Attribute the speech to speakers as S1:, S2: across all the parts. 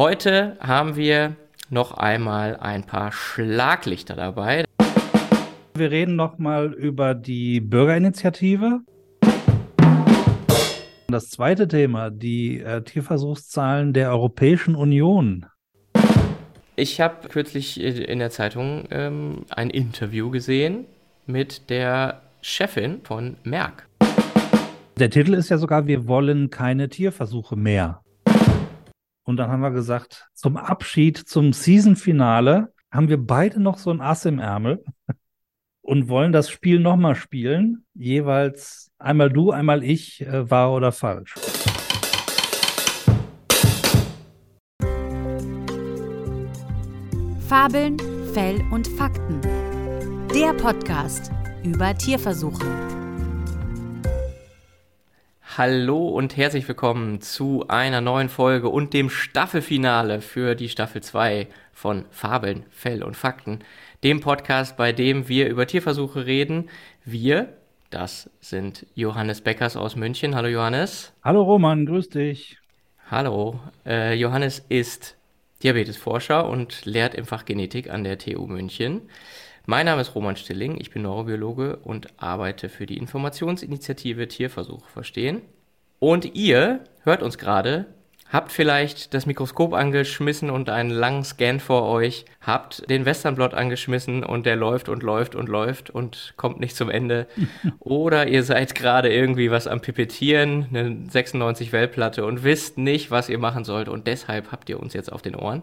S1: Heute haben wir noch einmal ein paar Schlaglichter dabei.
S2: Wir reden noch mal über die Bürgerinitiative. Das zweite Thema, die äh, Tierversuchszahlen der Europäischen Union.
S1: Ich habe kürzlich in der Zeitung ähm, ein Interview gesehen mit der Chefin von Merck.
S2: Der Titel ist ja sogar, wir wollen keine Tierversuche mehr. Und dann haben wir gesagt, zum Abschied, zum Season-Finale haben wir beide noch so ein Ass im Ärmel und wollen das Spiel nochmal spielen. Jeweils einmal du, einmal ich, äh, wahr oder falsch.
S3: Fabeln, Fell und Fakten. Der Podcast über Tierversuche.
S1: Hallo und herzlich willkommen zu einer neuen Folge und dem Staffelfinale für die Staffel 2 von Fabeln, Fell und Fakten, dem Podcast, bei dem wir über Tierversuche reden. Wir, das sind Johannes Beckers aus München. Hallo Johannes.
S2: Hallo Roman, grüß dich.
S1: Hallo. Äh, Johannes ist Diabetesforscher und lehrt im Fach Genetik an der TU München. Mein Name ist Roman Stilling, ich bin Neurobiologe und arbeite für die Informationsinitiative Tierversuche verstehen. Und ihr hört uns gerade habt vielleicht das Mikroskop angeschmissen und einen langen Scan vor euch, habt den Westernblot angeschmissen und der läuft und läuft und läuft und kommt nicht zum Ende. Oder ihr seid gerade irgendwie was am Pipettieren, eine 96 Wellplatte und wisst nicht, was ihr machen sollt und deshalb habt ihr uns jetzt auf den Ohren.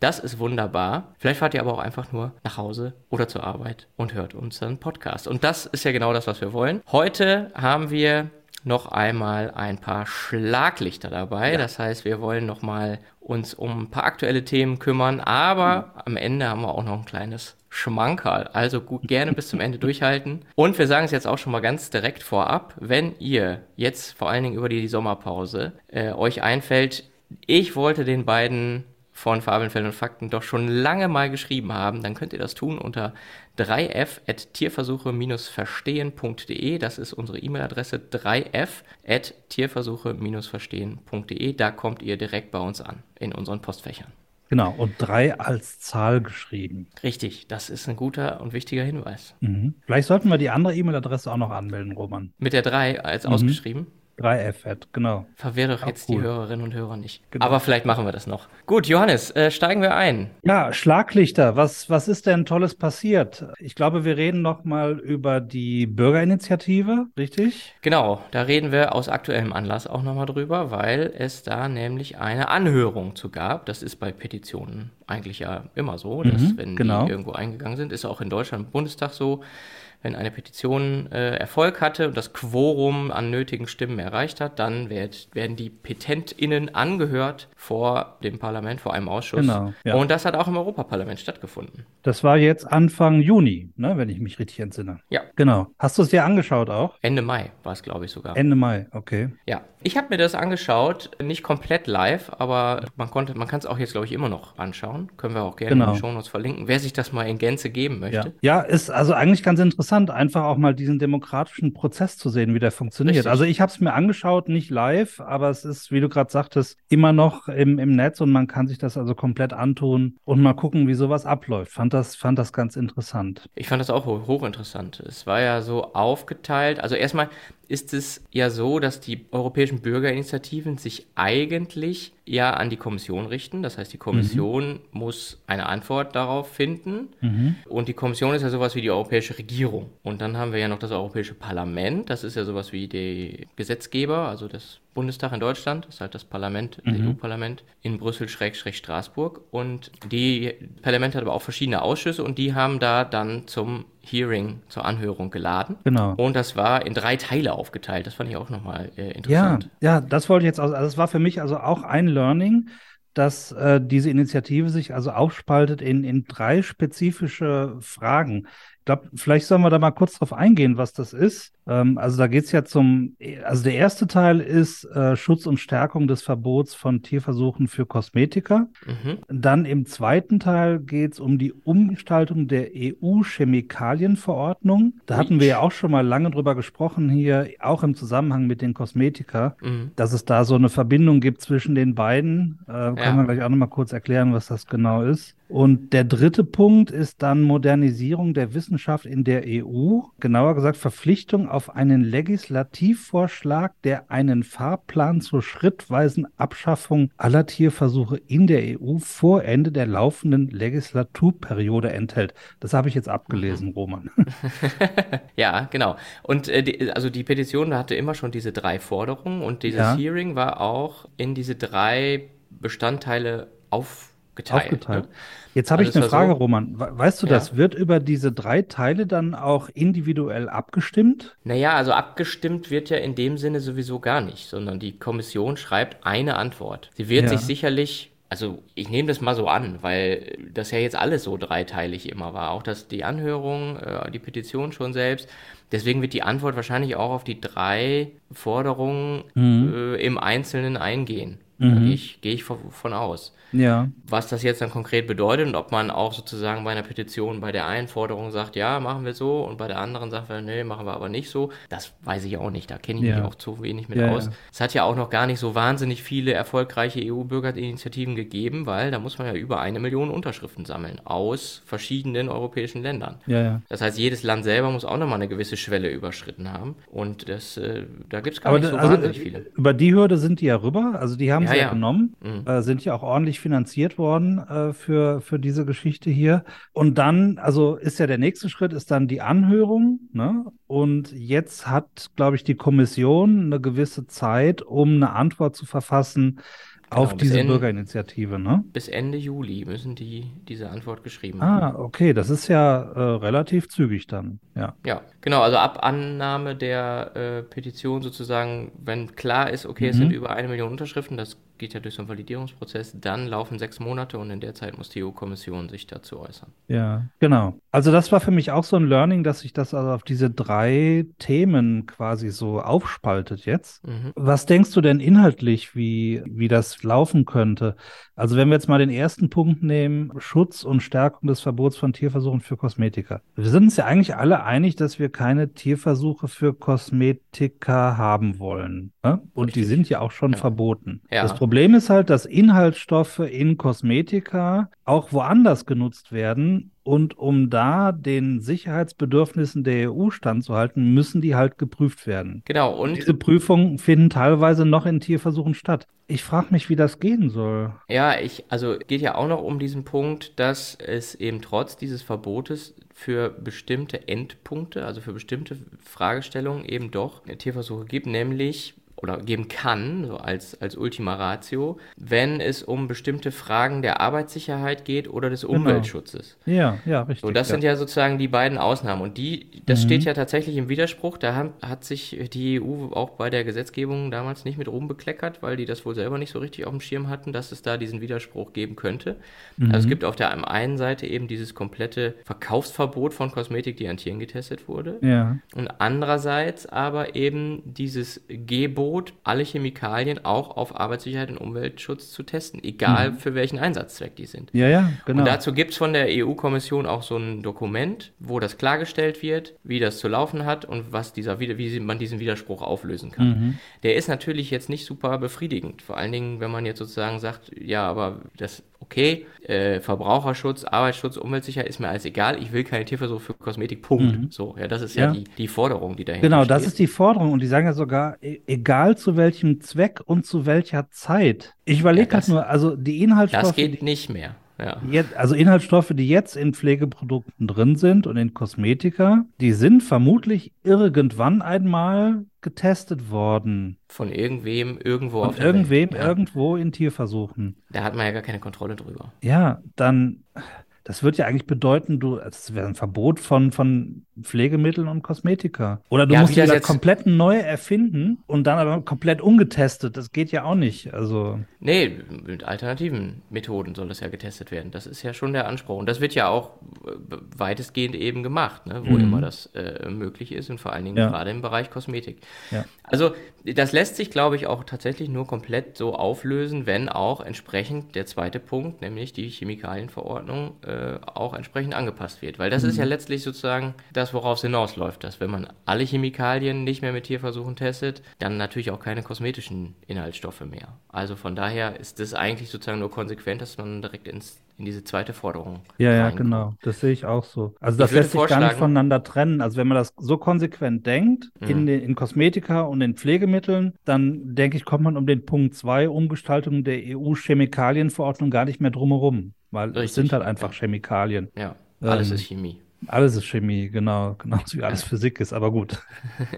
S1: Das ist wunderbar. Vielleicht fahrt ihr aber auch einfach nur nach Hause oder zur Arbeit und hört unseren Podcast. Und das ist ja genau das, was wir wollen. Heute haben wir noch einmal ein paar Schlaglichter dabei. Ja. Das heißt, wir wollen noch mal uns um ein paar aktuelle Themen kümmern, aber mhm. am Ende haben wir auch noch ein kleines Schmankerl. Also gut, gerne bis zum Ende durchhalten. Und wir sagen es jetzt auch schon mal ganz direkt vorab, wenn ihr jetzt vor allen Dingen über die Sommerpause äh, euch einfällt, ich wollte den beiden von Fabeln, Fällen und Fakten doch schon lange mal geschrieben haben, dann könnt ihr das tun unter 3f.tierversuche-verstehen.de. Das ist unsere E-Mail-Adresse 3f.tierversuche-verstehen.de. Da kommt ihr direkt bei uns an, in unseren Postfächern.
S2: Genau, und drei als Zahl geschrieben.
S1: Richtig, das ist ein guter und wichtiger Hinweis.
S2: Mhm. Vielleicht sollten wir die andere E-Mail-Adresse auch noch anmelden, Roman.
S1: Mit der 3 als mhm. ausgeschrieben?
S2: 3F genau.
S1: Verwirre doch jetzt cool. die Hörerinnen und Hörer nicht. Genau. Aber vielleicht machen wir das noch. Gut, Johannes, äh, steigen wir ein.
S2: Ja, Schlaglichter. Was, was ist denn Tolles passiert? Ich glaube, wir reden noch mal über die Bürgerinitiative, richtig?
S1: Genau, da reden wir aus aktuellem Anlass auch noch mal drüber, weil es da nämlich eine Anhörung zu gab. Das ist bei Petitionen eigentlich ja immer so, dass mhm, wenn genau. die irgendwo eingegangen sind, ist auch in Deutschland im Bundestag so wenn eine Petition äh, Erfolg hatte und das Quorum an nötigen Stimmen erreicht hat, dann werd, werden die PetentInnen angehört vor dem Parlament, vor einem Ausschuss. Genau, ja. Und das hat auch im Europaparlament stattgefunden.
S2: Das war jetzt Anfang Juni, ne, wenn ich mich richtig entsinne.
S1: Ja.
S2: Genau. Hast du es dir angeschaut auch?
S1: Ende Mai war es, glaube ich, sogar.
S2: Ende Mai, okay.
S1: Ja. Ich habe mir das angeschaut, nicht komplett live, aber man konnte, man kann es auch jetzt, glaube ich, immer noch anschauen. Können wir auch gerne genau. in den Shownotes verlinken, wer sich das mal in Gänze geben möchte.
S2: Ja, ja ist also eigentlich ganz interessant interessant, einfach auch mal diesen demokratischen Prozess zu sehen, wie der funktioniert. Richtig. Also ich habe es mir angeschaut, nicht live, aber es ist, wie du gerade sagtest, immer noch im, im Netz und man kann sich das also komplett antun und mal gucken, wie sowas abläuft. Fand das, fand das ganz interessant.
S1: Ich fand das auch hochinteressant. Es war ja so aufgeteilt. Also erstmal, ist es ja so, dass die europäischen Bürgerinitiativen sich eigentlich ja an die Kommission richten. Das heißt, die Kommission mhm. muss eine Antwort darauf finden. Mhm. Und die Kommission ist ja sowas wie die europäische Regierung. Und dann haben wir ja noch das Europäische Parlament. Das ist ja sowas wie der Gesetzgeber, also das Bundestag in Deutschland, das ist halt das Parlament, das mhm. EU-Parlament in Brüssel-Straßburg. Und die Parlament hat aber auch verschiedene Ausschüsse und die haben da dann zum Hearing, zur Anhörung geladen.
S2: Genau.
S1: Und das war in drei Teile aufgeteilt. Das fand ich auch nochmal äh, interessant.
S2: Ja, ja, das wollte ich jetzt, also das war für mich also auch ein Learning dass äh, diese Initiative sich also aufspaltet in, in drei spezifische Fragen. Ich glaube, vielleicht sollen wir da mal kurz drauf eingehen, was das ist. Ähm, also da geht es ja zum, also der erste Teil ist äh, Schutz und Stärkung des Verbots von Tierversuchen für Kosmetika. Mhm. Dann im zweiten Teil geht es um die Umgestaltung der EU-Chemikalienverordnung. Da hatten wir ja auch schon mal lange drüber gesprochen hier, auch im Zusammenhang mit den Kosmetika, mhm. dass es da so eine Verbindung gibt zwischen den beiden. Äh, kann ja. man gleich auch noch mal kurz erklären, was das genau ist. Und der dritte Punkt ist dann Modernisierung der Wissenschaft in der EU. Genauer gesagt Verpflichtung auf einen Legislativvorschlag, der einen Fahrplan zur schrittweisen Abschaffung aller Tierversuche in der EU vor Ende der laufenden Legislaturperiode enthält. Das habe ich jetzt abgelesen, mhm. Roman.
S1: ja, genau. Und äh, die, also die Petition hatte immer schon diese drei Forderungen und dieses ja. Hearing war auch in diese drei Bestandteile auf geteilt.
S2: Aufgeteilt. Ne? Jetzt habe ich eine Frage, so, Roman. Weißt du ja. das? Wird über diese drei Teile dann auch individuell abgestimmt?
S1: Naja, also abgestimmt wird ja in dem Sinne sowieso gar nicht, sondern die Kommission schreibt eine Antwort. Sie wird ja. sich sicherlich also ich nehme das mal so an, weil das ja jetzt alles so dreiteilig immer war. Auch dass die Anhörung, äh, die Petition schon selbst. Deswegen wird die Antwort wahrscheinlich auch auf die drei Forderungen mhm. äh, im Einzelnen eingehen. Mhm. Da gehe ich, geh ich von aus.
S2: Ja.
S1: Was das jetzt dann konkret bedeutet und ob man auch sozusagen bei einer Petition bei der einen Forderung sagt, ja, machen wir so und bei der anderen sagt, nee, machen wir aber nicht so, das weiß ich auch nicht. Da kenne ich ja. mich auch zu wenig mit ja, aus. Ja. Es hat ja auch noch gar nicht so wahnsinnig viele erfolgreiche EU-Bürgerinitiativen gegeben, weil da muss man ja über eine Million Unterschriften sammeln aus verschiedenen europäischen Ländern. Das heißt, jedes Land selber muss auch nochmal eine gewisse Schwelle überschritten haben und das, äh, da gibt es gar aber nicht so also, wahnsinnig viele.
S2: Über die Hürde sind die ja rüber, also die haben sie ja, genommen, mhm. äh, sind ja auch ordentlich finanziert worden äh, für, für diese Geschichte hier. Und dann, also ist ja der nächste Schritt, ist dann die Anhörung. Ne? Und jetzt hat, glaube ich, die Kommission eine gewisse Zeit, um eine Antwort zu verfassen, Genau, auf diese Ende, Bürgerinitiative, ne?
S1: Bis Ende Juli müssen die diese Antwort geschrieben
S2: ah, haben. Ah, okay, das ist ja äh, relativ zügig dann, ja.
S1: Ja, genau, also ab Annahme der äh, Petition sozusagen, wenn klar ist, okay, mhm. es sind über eine Million Unterschriften, das geht ja durch so einen Validierungsprozess, dann laufen sechs Monate und in der Zeit muss die EU-Kommission sich dazu äußern.
S2: Ja, genau. Also das war für mich auch so ein Learning, dass sich das also auf diese drei Themen quasi so aufspaltet jetzt. Mhm. Was denkst du denn inhaltlich, wie, wie das laufen könnte? Also wenn wir jetzt mal den ersten Punkt nehmen, Schutz und Stärkung des Verbots von Tierversuchen für Kosmetika. Wir sind uns ja eigentlich alle einig, dass wir keine Tierversuche für Kosmetika haben wollen. Ne? Und Richtig. die sind ja auch schon ja. verboten. Ja. Das Problem ist halt, dass Inhaltsstoffe in Kosmetika auch woanders genutzt werden und um da den Sicherheitsbedürfnissen der EU standzuhalten, müssen die halt geprüft werden.
S1: Genau.
S2: Und diese Prüfungen finden teilweise noch in Tierversuchen statt. Ich frage mich, wie das gehen soll.
S1: Ja, ich, also geht ja auch noch um diesen Punkt, dass es eben trotz dieses Verbotes für bestimmte Endpunkte, also für bestimmte Fragestellungen eben doch Tierversuche gibt, nämlich oder geben kann, so als, als Ultima Ratio, wenn es um bestimmte Fragen der Arbeitssicherheit geht oder des genau. Umweltschutzes.
S2: Ja, ja, richtig.
S1: So, das
S2: ja.
S1: sind ja sozusagen die beiden Ausnahmen. Und die, das mhm. steht ja tatsächlich im Widerspruch. Da hat, hat sich die EU auch bei der Gesetzgebung damals nicht mit Ruhm bekleckert, weil die das wohl selber nicht so richtig auf dem Schirm hatten, dass es da diesen Widerspruch geben könnte. Mhm. Also es gibt auf der einen Seite eben dieses komplette Verkaufsverbot von Kosmetik, die an Tieren getestet wurde.
S2: Ja.
S1: Und andererseits aber eben dieses Gebot, Gebot, alle Chemikalien auch auf Arbeitssicherheit und Umweltschutz zu testen, egal mhm. für welchen Einsatzzweck die sind.
S2: Ja, ja, genau.
S1: Und dazu gibt es von der EU-Kommission auch so ein Dokument, wo das klargestellt wird, wie das zu laufen hat und was dieser, wie man diesen Widerspruch auflösen kann. Mhm. Der ist natürlich jetzt nicht super befriedigend, vor allen Dingen, wenn man jetzt sozusagen sagt, ja, aber das okay, äh, Verbraucherschutz, Arbeitsschutz, Umweltsicherheit ist mir alles egal, ich will keine Tierversuche für Kosmetik, Punkt. Mhm. So, ja, das ist ja, ja, die, die Forderung, die dahinter
S2: Genau,
S1: steht.
S2: das ist die Forderung und die sagen ja sogar, e egal zu welchem Zweck und zu welcher Zeit. Ich überlege ja, halt nur, also die Inhaltsstoffe.
S1: Das geht nicht mehr. Ja.
S2: Jetzt, also Inhaltsstoffe, die jetzt in Pflegeprodukten drin sind und in Kosmetika, die sind vermutlich irgendwann einmal getestet worden.
S1: Von irgendwem, irgendwo
S2: Von
S1: auf
S2: der irgendwem, Welt. irgendwo in Tierversuchen.
S1: Da hat man ja gar keine Kontrolle drüber.
S2: Ja, dann Das wird ja eigentlich bedeuten, du, es wäre ein Verbot von, von Pflegemitteln und Kosmetika. Oder du
S1: Ja,
S2: musst wieder
S1: jetzt-
S2: komplett neu erfinden und dann aber komplett ungetestet. Das geht ja auch nicht. Also,
S1: Nee, mit alternativen Methoden soll das ja getestet werden. Das ist ja schon der Anspruch. Und das wird ja auch äh, weitestgehend eben gemacht, ne? wo
S2: Mhm.
S1: immer das äh, möglich ist und vor allen Dingen
S2: Ja.
S1: gerade im Bereich Kosmetik.
S2: Ja.
S1: Also das lässt sich, glaube ich, auch tatsächlich nur komplett so auflösen, wenn auch entsprechend der zweite Punkt, nämlich die Chemikalienverordnung, äh, auch entsprechend angepasst wird. Weil das ist
S2: Mhm.
S1: ja letztlich sozusagen das, worauf es hinausläuft, dass wenn man alle Chemikalien nicht mehr mit Tierversuchen testet, dann natürlich auch keine kosmetischen Inhaltsstoffe mehr. Also von daher ist das eigentlich sozusagen nur konsequent, dass man direkt ins, in diese zweite Forderung
S2: ja, ja,
S1: reinkommt.
S2: genau. Das sehe ich auch so. Also, das lässt sich gar nicht voneinander trennen. Also, wenn man das so konsequent denkt,
S1: Mhm.
S2: in, den, in Kosmetika und in Pflegemitteln, dann denke ich, kommt man um den Punkt 2 Umgestaltung der EU-Chemikalienverordnung gar nicht mehr drumherum. Weil es
S1: Richtig,
S2: sind halt einfach. Chemikalien.
S1: Ja, alles
S2: Ähm,
S1: ist Chemie.
S2: Alles ist Chemie, genau, genauso wie alles Physik ist, aber gut.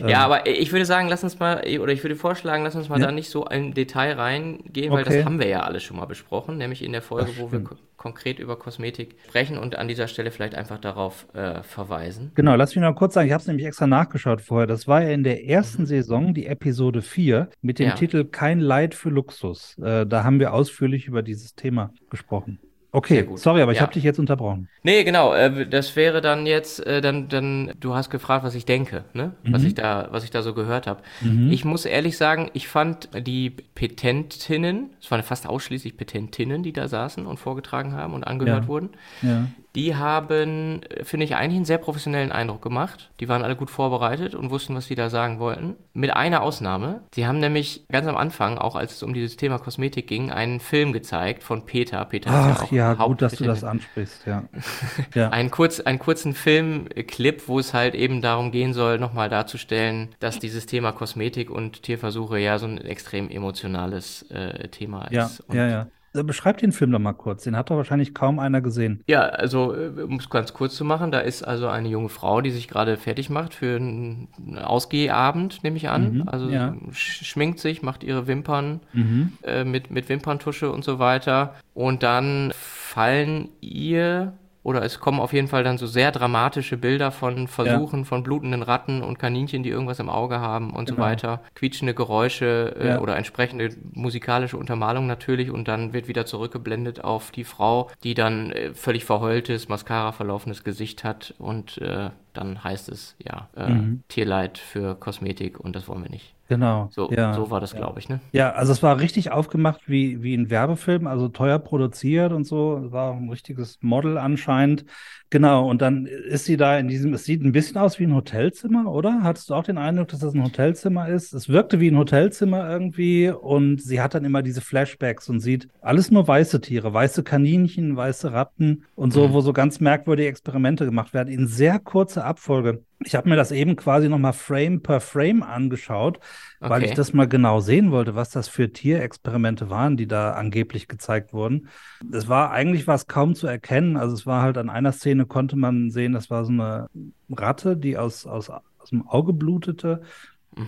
S2: Ähm,
S1: Ja, aber ich würde sagen, lass uns mal, oder ich würde vorschlagen, lass uns mal
S2: Ja.
S1: da nicht so im Detail reingehen, weil
S2: Okay.
S1: das haben wir ja alles schon mal besprochen, nämlich in der Folge, wo wir konkret über Kosmetik sprechen und an dieser Stelle vielleicht einfach darauf äh, verweisen.
S2: Genau, lass mich noch kurz sagen, ich habe es nämlich extra nachgeschaut vorher. Das war ja in der ersten
S1: Mhm.
S2: Saison die Episode 4 mit dem
S1: Ja.
S2: Titel Kein Leid für Luxus. Äh, da haben wir ausführlich über dieses Thema gesprochen. Okay,
S1: gut.
S2: sorry, aber ich
S1: Ja.
S2: habe dich jetzt unterbrochen.
S1: Nee, genau, äh, das wäre dann jetzt, äh, dann, dann, du hast gefragt, was ich denke, ne? Was
S2: Mhm.
S1: ich da, was ich da so gehört habe.
S2: Mhm.
S1: Ich muss ehrlich sagen, ich fand die Petentinnen, es waren fast ausschließlich Petentinnen, die da saßen und vorgetragen haben und angehört
S2: Ja.
S1: wurden.
S2: Ja.
S1: Die haben, äh, finde ich, eigentlich einen sehr professionellen Eindruck gemacht. Die waren alle gut vorbereitet und wussten, was sie da sagen wollten. Mit einer Ausnahme. Sie haben nämlich ganz am Anfang, auch als es um dieses Thema Kosmetik ging, einen Film gezeigt von Peter. Peter
S2: Ach
S1: auch
S2: ja, gut, dass du das ansprichst, ja. ja.
S1: einen, kurz, einen kurzen Filmclip, wo es halt eben darum gehen soll, nochmal darzustellen, dass dieses Thema Kosmetik und Tierversuche ja so ein extrem emotionales äh, Thema
S2: Ja,
S1: ist. Und
S2: ja, ja. Äh, Beschreib den Film doch mal kurz. Den hat doch wahrscheinlich kaum einer gesehen.
S1: Ja, also äh, um es ganz kurz zu machen, da ist also eine junge Frau, die sich gerade fertig macht für einen Ausgehabend, nehme ich an.
S2: Mhm,
S1: also
S2: ja.
S1: sch schminkt sich, macht ihre Wimpern
S2: Mhm.
S1: äh, mit, mit Wimperntusche und so weiter. Und dann fallen ihr, oder es kommen auf jeden Fall dann so sehr dramatische Bilder von Versuchen von blutenden Ratten und Kaninchen, die irgendwas im Auge haben und so
S2: Genau.
S1: weiter. Quietschende Geräusche äh,
S2: Ja.
S1: oder entsprechende musikalische Untermalung natürlich und dann wird wieder zurückgeblendet auf die Frau, die dann äh, völlig verheultes, Mascara verlaufenes Gesicht hat und äh, dann heißt es, ja, äh,
S2: Mhm.
S1: Tierleid für Kosmetik und das wollen wir nicht.
S2: Genau.
S1: So,
S2: ja.
S1: so war das, glaube ich, ne?
S2: Ja, also es war richtig aufgemacht wie, wie ein Werbefilm, also teuer produziert und so. Es war ein richtiges Model anscheinend. Genau, und dann ist sie da in diesem, es sieht ein bisschen aus wie ein Hotelzimmer, oder? Hattest du auch den Eindruck, dass das ein Hotelzimmer ist? Es wirkte wie ein Hotelzimmer irgendwie und sie hat dann immer diese Flashbacks und sieht alles nur weiße Tiere, weiße Kaninchen, weiße Ratten und so,
S1: Mhm.
S2: wo so ganz merkwürdige Experimente gemacht werden in sehr kurzer Abfolge. Ich habe mir das eben quasi nochmal Frame per Frame angeschaut, weil
S1: Okay.
S2: ich das mal genau sehen wollte, was das für Tierexperimente waren, die da angeblich gezeigt wurden. Es war eigentlich was kaum zu erkennen. Also es war halt an einer Szene konnte man sehen, das war so eine Ratte, die aus, aus, aus dem Auge blutete.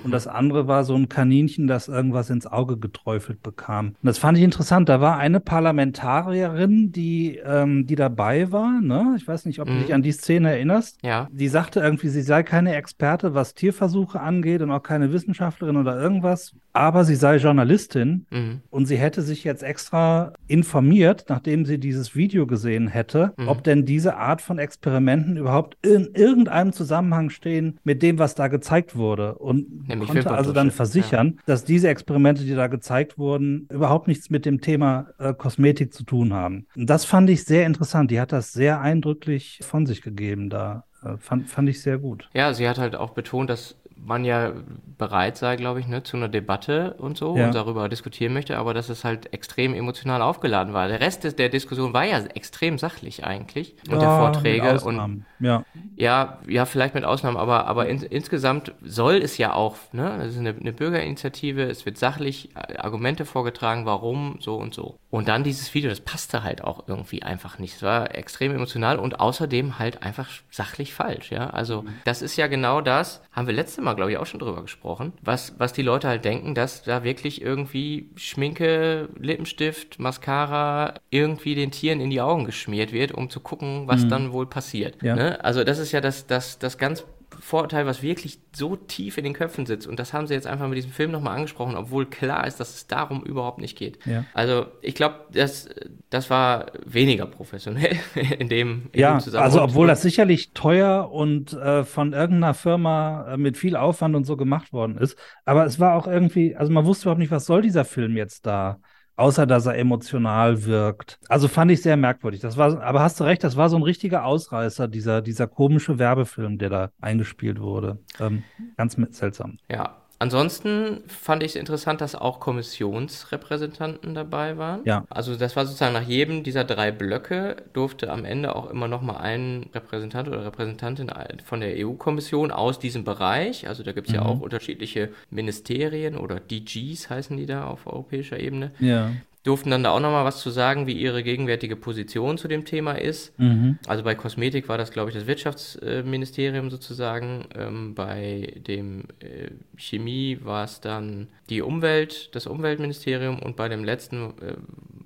S2: Und das andere war so ein Kaninchen, das irgendwas ins Auge geträufelt bekam. Und das fand ich interessant. Da war eine Parlamentarierin, die, ähm, die dabei war. Ne? Ich weiß nicht, ob du
S1: Mhm.
S2: dich an die Szene erinnerst.
S1: Ja.
S2: Die sagte irgendwie, sie sei keine Experte, was Tierversuche angeht und auch keine Wissenschaftlerin oder irgendwas, aber sie sei Journalistin
S1: Mhm.
S2: und sie hätte sich jetzt extra informiert, nachdem sie dieses Video gesehen hätte,
S1: Mhm.
S2: ob denn diese Art von Experimenten überhaupt in irgendeinem Zusammenhang stehen mit dem, was da gezeigt wurde. Und
S1: Nämlich
S2: konnte also dann versichern, dass diese Experimente, die da gezeigt wurden, überhaupt nichts mit dem Thema äh, Kosmetik zu tun haben. Und das fand ich sehr interessant. Die hat das sehr eindrücklich von sich gegeben da. Äh, fand, fand ich sehr gut.
S1: Ja, sie hat halt auch betont, dass man ja bereit sei, glaube ich, ne, zu einer Debatte und so
S2: Ja.
S1: und darüber diskutieren möchte, aber dass es halt extrem emotional aufgeladen war. Der Rest des, der Diskussion war ja extrem sachlich eigentlich und der
S2: Ja,
S1: Vorträge
S2: mit
S1: und
S2: ja.
S1: ja, ja, vielleicht mit Ausnahmen, aber, aber in, insgesamt soll es ja auch, ne, das ist eine, eine Bürgerinitiative, es wird sachlich äh, Argumente vorgetragen, warum, so und so. Und dann dieses Video, das passte halt auch irgendwie einfach nicht. Es war extrem emotional und außerdem halt einfach sachlich falsch, ja. Also, das ist ja genau das, haben wir letzte Mal Mal, glaube ich, auch schon drüber gesprochen, was, was die Leute halt denken, dass da wirklich irgendwie Schminke, Lippenstift, Mascara irgendwie den Tieren in die Augen geschmiert wird, um zu gucken, was mhm. dann wohl passiert. Ja. Ne? Also das ist ja das, das, das ganz Vorurteil, was wirklich so tief in den Köpfen sitzt. Und das haben sie jetzt einfach mit diesem Film nochmal angesprochen, obwohl klar ist, dass es darum überhaupt nicht geht. Ja. Also ich glaube, das, das war weniger professionell in dem,
S2: in ja, dem Also obwohl das sicherlich teuer und äh, von irgendeiner Firma äh, mit viel Aufwand und so gemacht worden ist. Aber es war auch irgendwie, also man wusste überhaupt nicht, was soll dieser Film jetzt da außer dass er emotional wirkt. Also fand ich sehr merkwürdig. Das war, aber hast du recht, das war so ein richtiger Ausreißer, dieser, dieser komische Werbefilm, der da eingespielt wurde. Ähm, ganz seltsam.
S1: Ja, Ansonsten fand ich es interessant, dass auch Kommissionsrepräsentanten dabei waren. Ja. Also das war sozusagen nach jedem dieser drei Blöcke durfte am Ende auch immer noch mal ein Repräsentant oder Repräsentantin von der EU-Kommission aus diesem Bereich, also da gibt es mhm. ja auch unterschiedliche Ministerien oder DGs heißen die da auf europäischer Ebene, ja durften dann da auch nochmal was zu sagen, wie ihre gegenwärtige Position zu dem Thema ist. Mhm. Also bei Kosmetik war das, glaube ich, das Wirtschaftsministerium sozusagen. Ähm, bei dem äh, Chemie war es dann die Umwelt, das Umweltministerium und bei dem letzten, äh,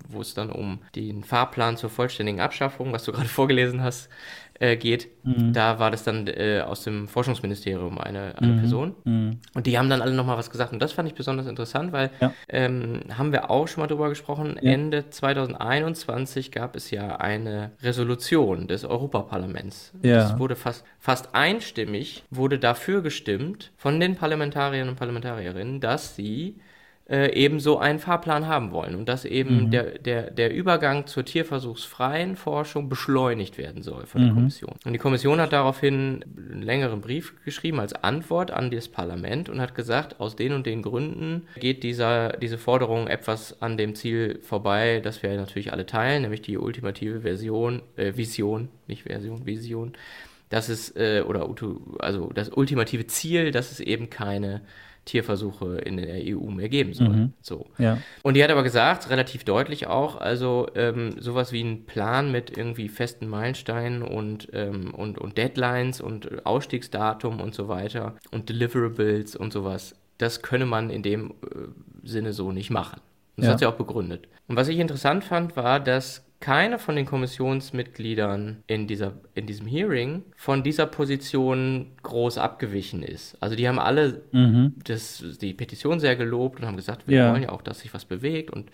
S1: wo es dann um den Fahrplan zur vollständigen Abschaffung, was du gerade vorgelesen hast, äh, geht. Mhm. Da war das dann äh, aus dem Forschungsministerium eine, eine mhm. Person. Mhm. Und die haben dann alle nochmal was gesagt. Und das fand ich besonders interessant, weil ja. ähm, haben wir auch schon mal drüber gesprochen. Ja. Ende 2021 gab es ja eine Resolution des Europaparlaments. Ja. Das wurde fast, fast einstimmig, wurde dafür gestimmt von den Parlamentariern und Parlamentarierinnen, dass sie äh, eben so einen Fahrplan haben wollen und dass eben mhm. der, der, der Übergang zur tierversuchsfreien Forschung beschleunigt werden soll von der mhm. Kommission. Und die Kommission hat daraufhin einen längeren Brief geschrieben als Antwort an das Parlament und hat gesagt, aus den und den Gründen geht dieser, diese Forderung etwas an dem Ziel vorbei, das wir natürlich alle teilen, nämlich die ultimative Version, äh, Vision, nicht Version, Vision, dass es, äh, oder also das ultimative Ziel, dass es eben keine Tierversuche in der EU mehr geben soll. Mhm. So. Ja. Und die hat aber gesagt, relativ deutlich auch, also ähm, sowas wie ein Plan mit irgendwie festen Meilensteinen und, ähm, und, und Deadlines und Ausstiegsdatum und so weiter und Deliverables und sowas, das könne man in dem äh, Sinne so nicht machen. Und das ja. hat sie auch begründet. Und was ich interessant fand, war, dass keiner von den Kommissionsmitgliedern in, dieser, in diesem Hearing von dieser Position groß abgewichen ist. Also die haben alle mhm. das, die Petition sehr gelobt und haben gesagt, wir ja. wollen ja auch, dass sich was bewegt und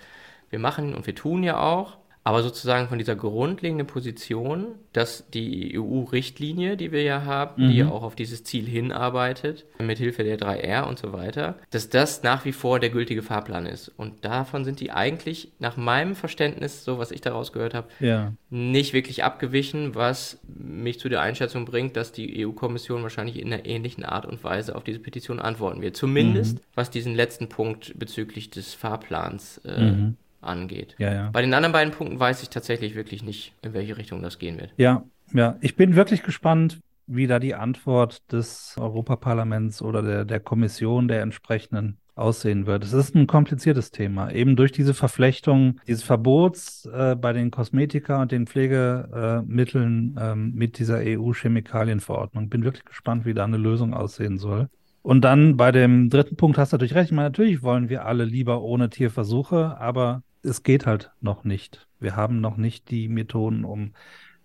S1: wir machen und wir tun ja auch aber sozusagen von dieser grundlegenden Position, dass die EU-Richtlinie, die wir ja haben, mhm. die ja auch auf dieses Ziel hinarbeitet, mithilfe der 3R und so weiter, dass das nach wie vor der gültige Fahrplan ist. Und davon sind die eigentlich nach meinem Verständnis, so was ich daraus gehört habe, ja. nicht wirklich abgewichen, was mich zu der Einschätzung bringt, dass die EU-Kommission wahrscheinlich in einer ähnlichen Art und Weise auf diese Petition antworten wird. Zumindest mhm. was diesen letzten Punkt bezüglich des Fahrplans äh, mhm angeht. Ja, ja. Bei den anderen beiden Punkten weiß ich tatsächlich wirklich nicht, in welche Richtung das gehen wird.
S2: Ja, ja. Ich bin wirklich gespannt, wie da die Antwort des Europaparlaments oder der, der Kommission der entsprechenden aussehen wird. Es ist ein kompliziertes Thema. Eben durch diese Verflechtung dieses Verbots äh, bei den Kosmetika und den Pflegemitteln äh, mit dieser EU-Chemikalienverordnung. Bin wirklich gespannt, wie da eine Lösung aussehen soll. Und dann bei dem dritten Punkt hast du natürlich recht. Ich meine, natürlich wollen wir alle lieber ohne Tierversuche, aber es geht halt noch nicht. Wir haben noch nicht die Methoden, um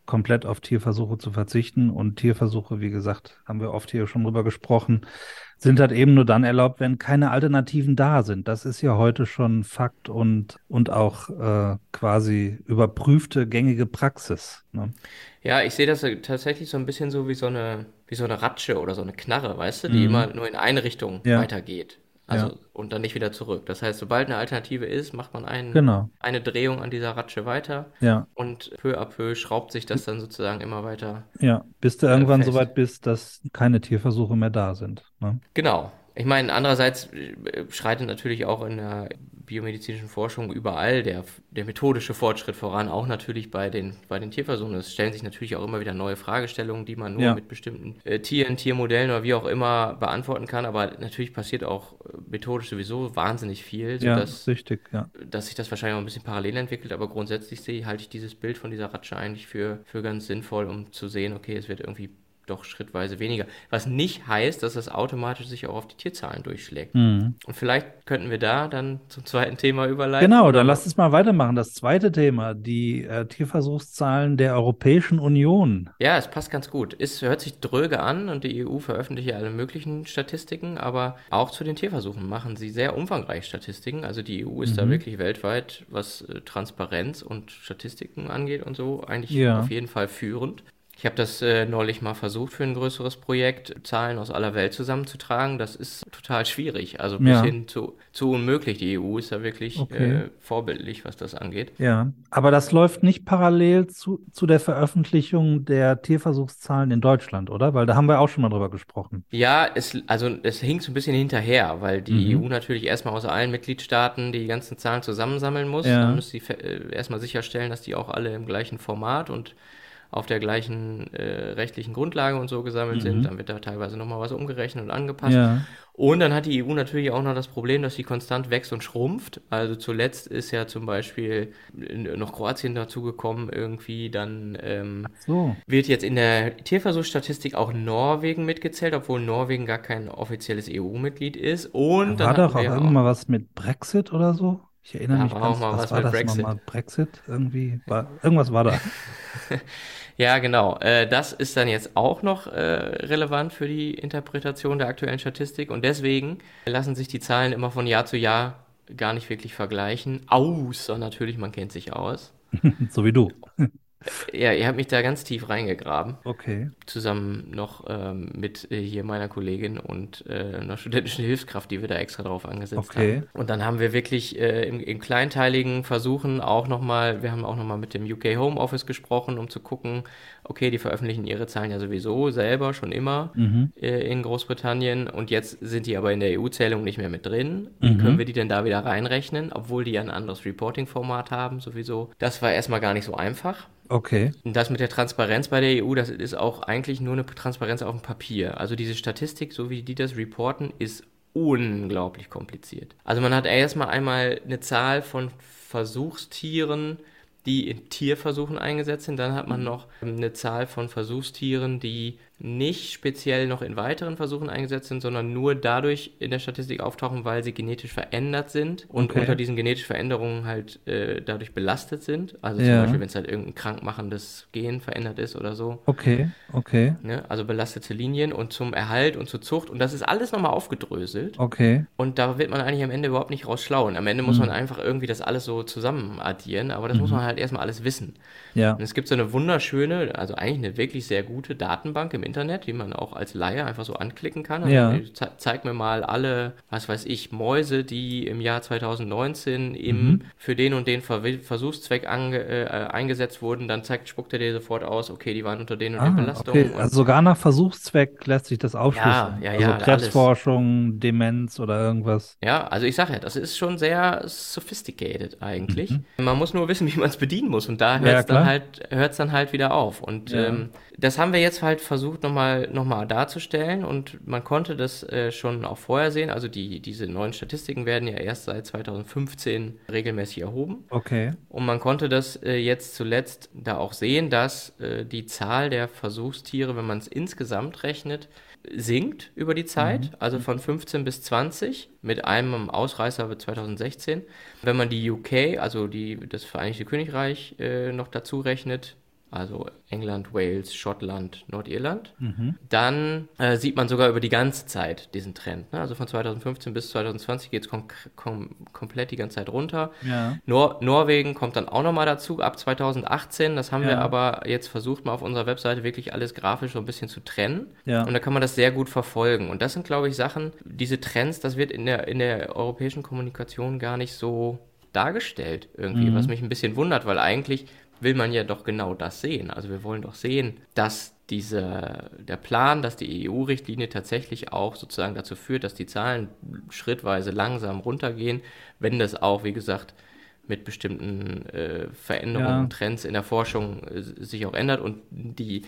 S2: komplett auf Tierversuche zu verzichten. Und Tierversuche, wie gesagt, haben wir oft hier schon drüber gesprochen, sind halt eben nur dann erlaubt, wenn keine Alternativen da sind. Das ist ja heute schon Fakt und, und auch äh, quasi überprüfte gängige Praxis. Ne?
S1: Ja, ich sehe das tatsächlich so ein bisschen so wie so eine, wie so eine Ratsche oder so eine Knarre, weißt du, die mhm. immer nur in eine Richtung ja. weitergeht. Also ja. und dann nicht wieder zurück. Das heißt, sobald eine Alternative ist, macht man einen, genau. eine Drehung an dieser Ratsche weiter ja. und peu à peu schraubt sich das dann sozusagen immer weiter.
S2: Ja, bis du irgendwann fest. so weit bist, dass keine Tierversuche mehr da sind. Ne?
S1: Genau. Ich meine, andererseits äh, schreitet natürlich auch in der biomedizinischen Forschung überall der, der methodische Fortschritt voran, auch natürlich bei den, bei den Tierversuchen. Es stellen sich natürlich auch immer wieder neue Fragestellungen, die man nur ja. mit bestimmten äh, Tieren, Tiermodellen oder wie auch immer beantworten kann. Aber natürlich passiert auch äh, methodisch sowieso wahnsinnig viel, sodass, ja, richtig, ja. dass sich das wahrscheinlich auch ein bisschen parallel entwickelt. Aber grundsätzlich sehe, halte ich dieses Bild von dieser Ratsche eigentlich für, für ganz sinnvoll, um zu sehen, okay, es wird irgendwie doch schrittweise weniger. Was nicht heißt, dass das automatisch sich auch auf die Tierzahlen durchschlägt. Mhm. Und vielleicht könnten wir da dann zum zweiten Thema überleiten.
S2: Genau, dann lass uns mal weitermachen. Das zweite Thema, die äh, Tierversuchszahlen der Europäischen Union.
S1: Ja, es passt ganz gut. Es hört sich dröge an und die EU veröffentlicht ja alle möglichen Statistiken, aber auch zu den Tierversuchen machen sie sehr umfangreich Statistiken. Also die EU ist mhm. da wirklich weltweit, was äh, Transparenz und Statistiken angeht und so, eigentlich ja. auf jeden Fall führend. Ich habe das äh, neulich mal versucht für ein größeres Projekt, Zahlen aus aller Welt zusammenzutragen. Das ist total schwierig, also bis ja. hin zu, zu unmöglich. Die EU ist da wirklich okay. äh, vorbildlich, was das angeht.
S2: Ja, aber das läuft nicht parallel zu, zu der Veröffentlichung der Tierversuchszahlen in Deutschland, oder? Weil da haben wir auch schon mal drüber gesprochen.
S1: Ja, es, also es hinkt so ein bisschen hinterher, weil die mhm. EU natürlich erstmal aus allen Mitgliedstaaten die ganzen Zahlen zusammensammeln muss. Ja. Dann muss sie äh, erstmal sicherstellen, dass die auch alle im gleichen Format und auf der gleichen äh, rechtlichen Grundlage und so gesammelt mhm. sind. Dann wird da teilweise nochmal was umgerechnet und angepasst. Ja. Und dann hat die EU natürlich auch noch das Problem, dass sie konstant wächst und schrumpft. Also zuletzt ist ja zum Beispiel noch Kroatien dazugekommen irgendwie. Dann ähm, so. wird jetzt in der Tierversuchsstatistik auch Norwegen mitgezählt, obwohl Norwegen gar kein offizielles EU-Mitglied ist. Und
S2: da war doch auch irgendwann was mit Brexit oder so? Ich erinnere ja, mich ganz, was, was war das Brexit. nochmal? Brexit irgendwie? War, irgendwas war da.
S1: Ja, genau. Äh, das ist dann jetzt auch noch äh, relevant für die Interpretation der aktuellen Statistik und deswegen lassen sich die Zahlen immer von Jahr zu Jahr gar nicht wirklich vergleichen, außer natürlich, man kennt sich aus.
S2: so wie du.
S1: Ja, ihr habt mich da ganz tief reingegraben.
S2: Okay.
S1: Zusammen noch ähm, mit äh, hier meiner Kollegin und äh, einer studentischen Hilfskraft, die wir da extra drauf angesetzt okay. haben. Und dann haben wir wirklich äh, im, im kleinteiligen Versuchen auch nochmal, wir haben auch nochmal mit dem UK Home Office gesprochen, um zu gucken, okay, die veröffentlichen ihre Zahlen ja sowieso selber schon immer mhm. äh, in Großbritannien und jetzt sind die aber in der EU-Zählung nicht mehr mit drin. Mhm. Können wir die denn da wieder reinrechnen, obwohl die ja ein anderes Reporting-Format haben sowieso? Das war erstmal gar nicht so einfach.
S2: Okay.
S1: Und das mit der Transparenz bei der EU, das ist auch eigentlich nur eine Transparenz auf dem Papier. Also diese Statistik, so wie die das reporten, ist unglaublich kompliziert. Also man hat erstmal einmal eine Zahl von Versuchstieren, die in Tierversuchen eingesetzt sind. Dann hat man mhm. noch eine Zahl von Versuchstieren, die nicht speziell noch in weiteren Versuchen eingesetzt sind, sondern nur dadurch in der Statistik auftauchen, weil sie genetisch verändert sind und okay. unter diesen genetischen Veränderungen halt äh, dadurch belastet sind. Also zum ja. Beispiel, wenn es halt irgendein krankmachendes Gen verändert ist oder so.
S2: Okay, okay.
S1: Ne? Also belastete Linien und zum Erhalt und zur Zucht. Und das ist alles nochmal aufgedröselt.
S2: Okay.
S1: Und da wird man eigentlich am Ende überhaupt nicht raus schlau. Und am Ende muss mhm. man einfach irgendwie das alles so zusammen addieren, aber das mhm. muss man halt erstmal alles wissen.
S2: Ja.
S1: Und es gibt so eine wunderschöne, also eigentlich eine wirklich sehr gute Datenbank im Internet Internet, die man auch als Laie einfach so anklicken kann. Also
S2: ja.
S1: Ze zeig mir mal alle, was weiß ich, Mäuse, die im Jahr 2019 im, mhm. für den und den Ver Versuchszweck ange, äh, eingesetzt wurden. Dann zeigt, spuckt er dir sofort aus, okay, die waren unter den und ah, den Belastungen.
S2: Okay. Also sogar nach Versuchszweck lässt sich das aufschlüsseln. Ja, ja, ja. Also Krebsforschung, alles. Demenz oder irgendwas.
S1: Ja, also ich sage ja, das ist schon sehr sophisticated eigentlich. Mhm. Man muss nur wissen, wie man es bedienen muss und da hört es ja, dann halt, dann halt wieder auf. Und ja. ähm, das haben wir jetzt halt versucht nochmal noch mal darzustellen und man konnte das äh, schon auch vorher sehen. Also die, diese neuen Statistiken werden ja erst seit 2015 regelmäßig erhoben.
S2: Okay.
S1: Und man konnte das äh, jetzt zuletzt da auch sehen, dass äh, die Zahl der Versuchstiere, wenn man es insgesamt rechnet, sinkt über die Zeit, mhm. also von 15 bis 20, mit einem Ausreißer bis 2016. Wenn man die UK, also die, das Vereinigte Königreich, äh, noch dazu rechnet, also England, Wales, Schottland, Nordirland. Mhm. Dann äh, sieht man sogar über die ganze Zeit diesen Trend. Ne? Also von 2015 bis 2020 geht es kom kom komplett die ganze Zeit runter.
S2: Ja.
S1: Nor Norwegen kommt dann auch nochmal dazu ab 2018. Das haben ja. wir aber jetzt versucht, mal auf unserer Webseite wirklich alles grafisch so ein bisschen zu trennen.
S2: Ja.
S1: Und da kann man das sehr gut verfolgen. Und das sind, glaube ich, Sachen, diese Trends, das wird in der, in der europäischen Kommunikation gar nicht so dargestellt irgendwie, mhm. was mich ein bisschen wundert, weil eigentlich will man ja doch genau das sehen. Also wir wollen doch sehen, dass diese, der Plan, dass die EU-Richtlinie tatsächlich auch sozusagen dazu führt, dass die Zahlen schrittweise langsam runtergehen, wenn das auch, wie gesagt, mit bestimmten äh, Veränderungen, ja. Trends in der Forschung äh, sich auch ändert und die,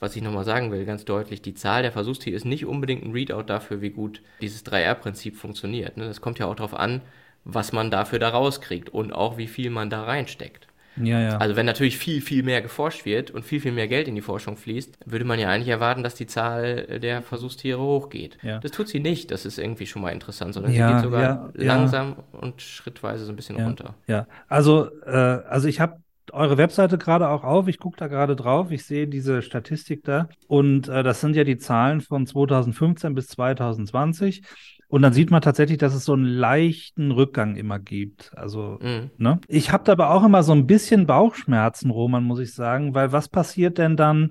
S1: was ich nochmal sagen will, ganz deutlich, die Zahl der Versuchstiere ist nicht unbedingt ein Readout dafür, wie gut dieses 3R-Prinzip funktioniert. Ne? Das kommt ja auch darauf an, was man dafür da rauskriegt und auch wie viel man da reinsteckt. Ja, ja. Also wenn natürlich viel, viel mehr geforscht wird und viel, viel mehr Geld in die Forschung fließt, würde man ja eigentlich erwarten, dass die Zahl der Versuchstiere hochgeht. Ja. Das tut sie nicht, das ist irgendwie schon mal interessant, sondern ja, sie geht sogar ja, langsam und schrittweise so ein bisschen runter.
S2: Ja, also, äh, also ich habe eure Webseite gerade auch auf. Ich gucke da gerade drauf. Ich sehe diese Statistik da. Und äh, das sind ja die Zahlen von 2015 bis 2020. Und dann sieht man tatsächlich, dass es so einen leichten Rückgang immer gibt. Also, mhm. ne? Ich habe da aber auch immer so ein bisschen Bauchschmerzen, Roman, muss ich sagen, weil was passiert denn dann,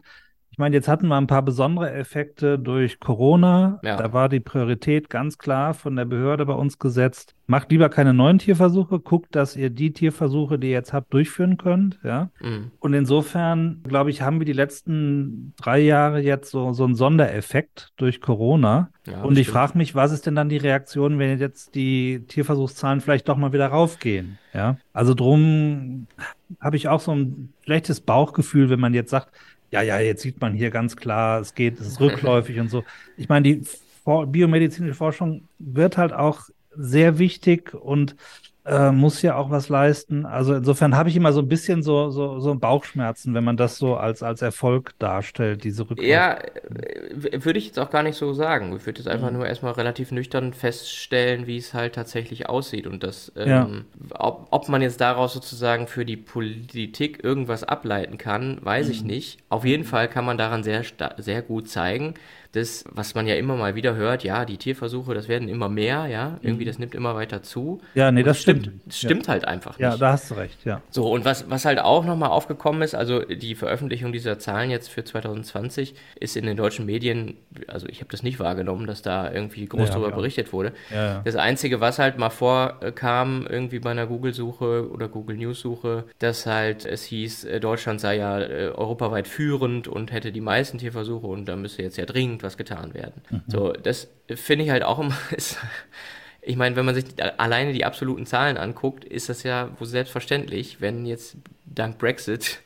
S2: ich meine, jetzt hatten wir ein paar besondere Effekte durch Corona. Ja. Da war die Priorität ganz klar von der Behörde bei uns gesetzt. Macht lieber keine neuen Tierversuche, guckt, dass ihr die Tierversuche, die ihr jetzt habt, durchführen könnt. Ja. Mhm. Und insofern, glaube ich, haben wir die letzten drei Jahre jetzt so, so einen Sondereffekt durch Corona. Ja, Und ich frage mich, was ist denn dann die Reaktion, wenn jetzt die Tierversuchszahlen vielleicht doch mal wieder raufgehen? Ja. Also drum habe ich auch so ein schlechtes Bauchgefühl, wenn man jetzt sagt, ja, ja, jetzt sieht man hier ganz klar, es geht, es ist rückläufig und so. Ich meine, die biomedizinische Forschung wird halt auch sehr wichtig und äh, muss ja auch was leisten. Also insofern habe ich immer so ein bisschen so, so, so Bauchschmerzen, wenn man das so als, als Erfolg darstellt, diese Rückläufe.
S1: Ja, würde ich jetzt auch gar nicht so sagen. Ich würde jetzt einfach mhm. nur erstmal relativ nüchtern feststellen, wie es halt tatsächlich aussieht und das, ähm, ja. ob, ob man jetzt daraus sozusagen für die Politik irgendwas ableiten kann, weiß mhm. ich nicht. Auf jeden Fall kann man daran sehr, sehr gut zeigen, das, was man ja immer mal wieder hört, ja, die Tierversuche, das werden immer mehr, ja, irgendwie mhm. das nimmt immer weiter zu.
S2: Ja, nee, das, das stimmt.
S1: Das stimmt ja. halt einfach nicht.
S2: Ja, da hast du recht, ja.
S1: So, und was, was halt auch nochmal aufgekommen ist, also die Veröffentlichung dieser Zahlen jetzt für 2020 ist in den deutschen Medien, also ich habe das nicht wahrgenommen, dass da irgendwie groß ja, darüber ja. berichtet wurde. Das Einzige, was halt mal vorkam, irgendwie bei einer Google-Suche oder Google News-Suche, dass halt es hieß, äh, Deutschland sei ja äh, europaweit führend und hätte die meisten Tierversuche und da müsste jetzt ja dringend was getan werden. Mhm. So, das finde ich halt auch immer. Ist, ich meine, wenn man sich alleine die absoluten Zahlen anguckt, ist das ja wohl selbstverständlich, wenn jetzt dank Brexit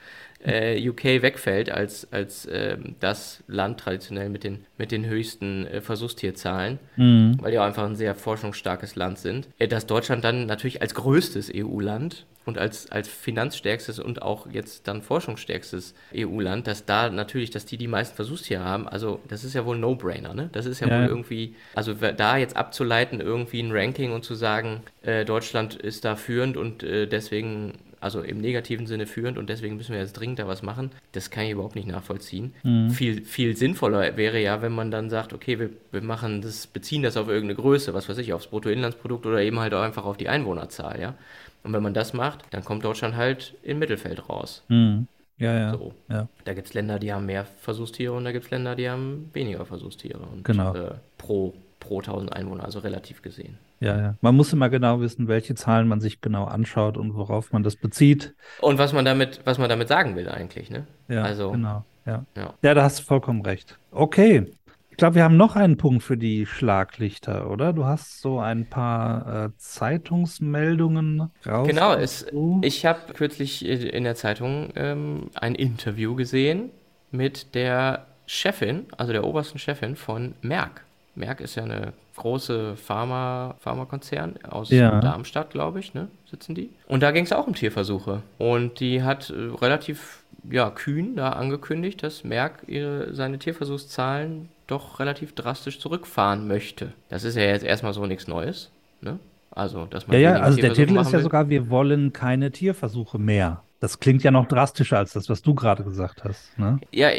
S1: äh, UK wegfällt als, als äh, das Land traditionell mit den, mit den höchsten äh, Versuchstierzahlen, mhm. weil die auch einfach ein sehr forschungsstarkes Land sind, äh, dass Deutschland dann natürlich als größtes EU-Land und als, als finanzstärkstes und auch jetzt dann forschungsstärkstes EU-Land, dass da natürlich, dass die die meisten Versuchstiere haben, also das ist ja wohl ein No-Brainer, ne? Das ist ja, ja, wohl irgendwie, also da jetzt abzuleiten, irgendwie ein Ranking und zu sagen, äh, Deutschland ist da führend und äh, deswegen also im negativen Sinne führend und deswegen müssen wir jetzt dringend da was machen. Das kann ich überhaupt nicht nachvollziehen. Mhm. Viel, viel sinnvoller wäre ja, wenn man dann sagt, okay, wir, wir machen das, beziehen das auf irgendeine Größe, was weiß ich, aufs Bruttoinlandsprodukt oder eben halt auch einfach auf die Einwohnerzahl, ja. Und wenn man das macht, dann kommt Deutschland halt im Mittelfeld raus.
S2: Mhm. Ja, ja. So. ja.
S1: Da gibt es Länder, die haben mehr Versuchstiere und da gibt es Länder, die haben weniger Versuchstiere. Und,
S2: genau.
S1: Äh, pro, pro 1000 Einwohner, also relativ gesehen.
S2: Ja, ja. Man muss immer genau wissen, welche Zahlen man sich genau anschaut und worauf man das bezieht.
S1: Und was man damit, was man damit sagen will eigentlich, ne?
S2: Ja, also, genau. Ja. ja. ja, da hast du vollkommen recht. Okay. Ich glaube, wir haben noch einen Punkt für die Schlaglichter, oder? Du hast so ein paar äh, Zeitungsmeldungen
S1: raus. Genau, es, ich habe kürzlich in der Zeitung ähm, ein Interview gesehen mit der Chefin, also der obersten Chefin von Merck. Merck ist ja eine große Pharma, Pharmakonzern aus ja. Darmstadt, glaube ich, ne, sitzen die. Und da ging es auch um Tierversuche. Und die hat äh, relativ ja, kühn da angekündigt, dass Merck ihre, seine Tierversuchszahlen doch relativ drastisch zurückfahren möchte. Das ist ja jetzt erstmal so nichts Neues. Ne? Also, dass
S2: man ja, ja, also der Titel ist ja will. sogar, wir wollen keine Tierversuche mehr. Das klingt ja noch drastischer als das, was du gerade gesagt hast. Ne?
S1: Ja,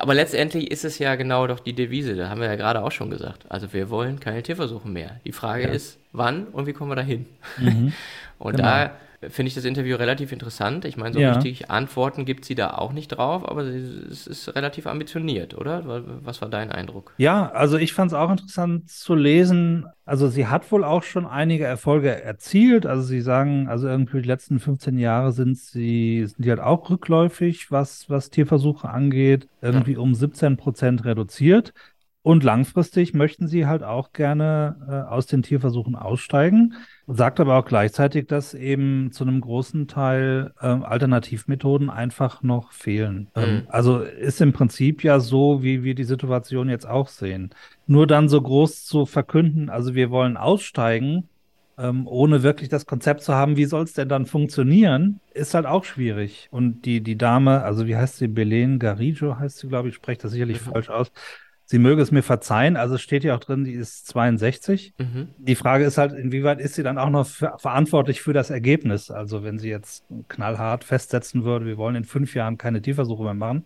S1: aber letztendlich ist es ja genau doch die Devise, da haben wir ja gerade auch schon gesagt. Also wir wollen keine Tierversuche mehr. Die Frage ja. ist, wann und wie kommen wir da hin? Mhm. und genau. da finde ich das Interview relativ interessant. Ich meine, so ja. richtig Antworten gibt sie da auch nicht drauf, aber es ist relativ ambitioniert, oder? Was war dein Eindruck?
S2: Ja, also ich fand es auch interessant zu lesen. Also sie hat wohl auch schon einige Erfolge erzielt. Also sie sagen, also irgendwie die letzten 15 Jahre sind sie, sind die halt auch rückläufig, was, was Tierversuche angeht, irgendwie ja. um 17 Prozent reduziert. Und langfristig möchten sie halt auch gerne äh, aus den Tierversuchen aussteigen, sagt aber auch gleichzeitig, dass eben zu einem großen Teil äh, Alternativmethoden einfach noch fehlen. Ähm, mhm. Ähm, also ist im Prinzip ja so, wie wir die Situation jetzt auch sehen. Nur dann so groß zu verkünden, also wir wollen aussteigen, ähm, ohne wirklich das Konzept zu haben, wie soll es denn dann funktionieren, ist halt auch schwierig. Und die, die Dame, also wie heißt sie, Belen Garrido heißt sie, glaube ich, spreche das sicherlich mhm. falsch aus. Sie möge es mir verzeihen, also es steht ja auch drin, die ist 62. Mhm. Die Frage ist halt, inwieweit ist sie dann auch noch für, verantwortlich für das Ergebnis? Also wenn sie jetzt knallhart festsetzen würde, wir wollen in fünf Jahren keine Tierversuche mehr machen,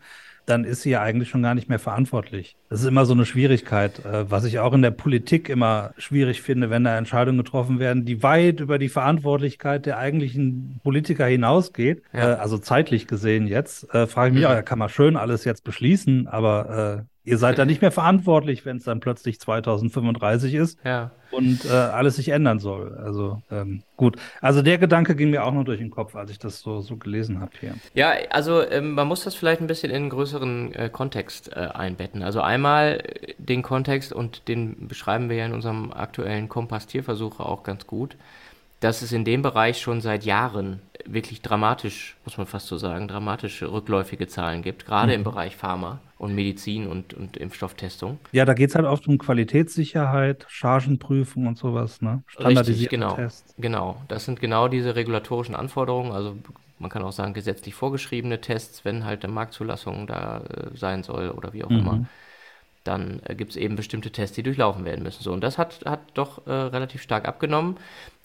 S2: dann ist sie ja eigentlich schon gar nicht mehr verantwortlich. Das ist immer so eine Schwierigkeit, äh, was ich auch in der Politik immer schwierig finde, wenn da Entscheidungen getroffen werden, die weit über die Verantwortlichkeit der eigentlichen Politiker hinausgeht. Ja. Äh, also zeitlich gesehen jetzt, äh, frage ich mich, ja. ja, kann man schön alles jetzt beschließen, aber Ihr seid da nicht mehr verantwortlich, wenn es dann plötzlich 2035 ist ja. und äh, alles sich ändern soll. Also ähm, gut. Also der Gedanke ging mir auch noch durch den Kopf, als ich das so, so gelesen habe hier.
S1: Ja, also ähm, man muss das vielleicht ein bisschen in einen größeren äh, Kontext äh, einbetten. Also einmal den Kontext und den beschreiben wir ja in unserem aktuellen Kompass-Tierversuche auch ganz gut dass es in dem Bereich schon seit Jahren wirklich dramatisch, muss man fast so sagen, dramatische rückläufige Zahlen gibt, gerade mhm. im Bereich Pharma und Medizin und, und Impfstofftestung.
S2: Ja, da geht es halt oft um Qualitätssicherheit, Chargenprüfung und sowas, ne? Standardisierte
S1: genau, Tests. Genau, das sind genau diese regulatorischen Anforderungen, also man kann auch sagen gesetzlich vorgeschriebene Tests, wenn halt eine Marktzulassung da äh, sein soll oder wie auch mhm. immer dann äh, gibt es eben bestimmte Tests, die durchlaufen werden müssen. So, und das hat, hat doch äh, relativ stark abgenommen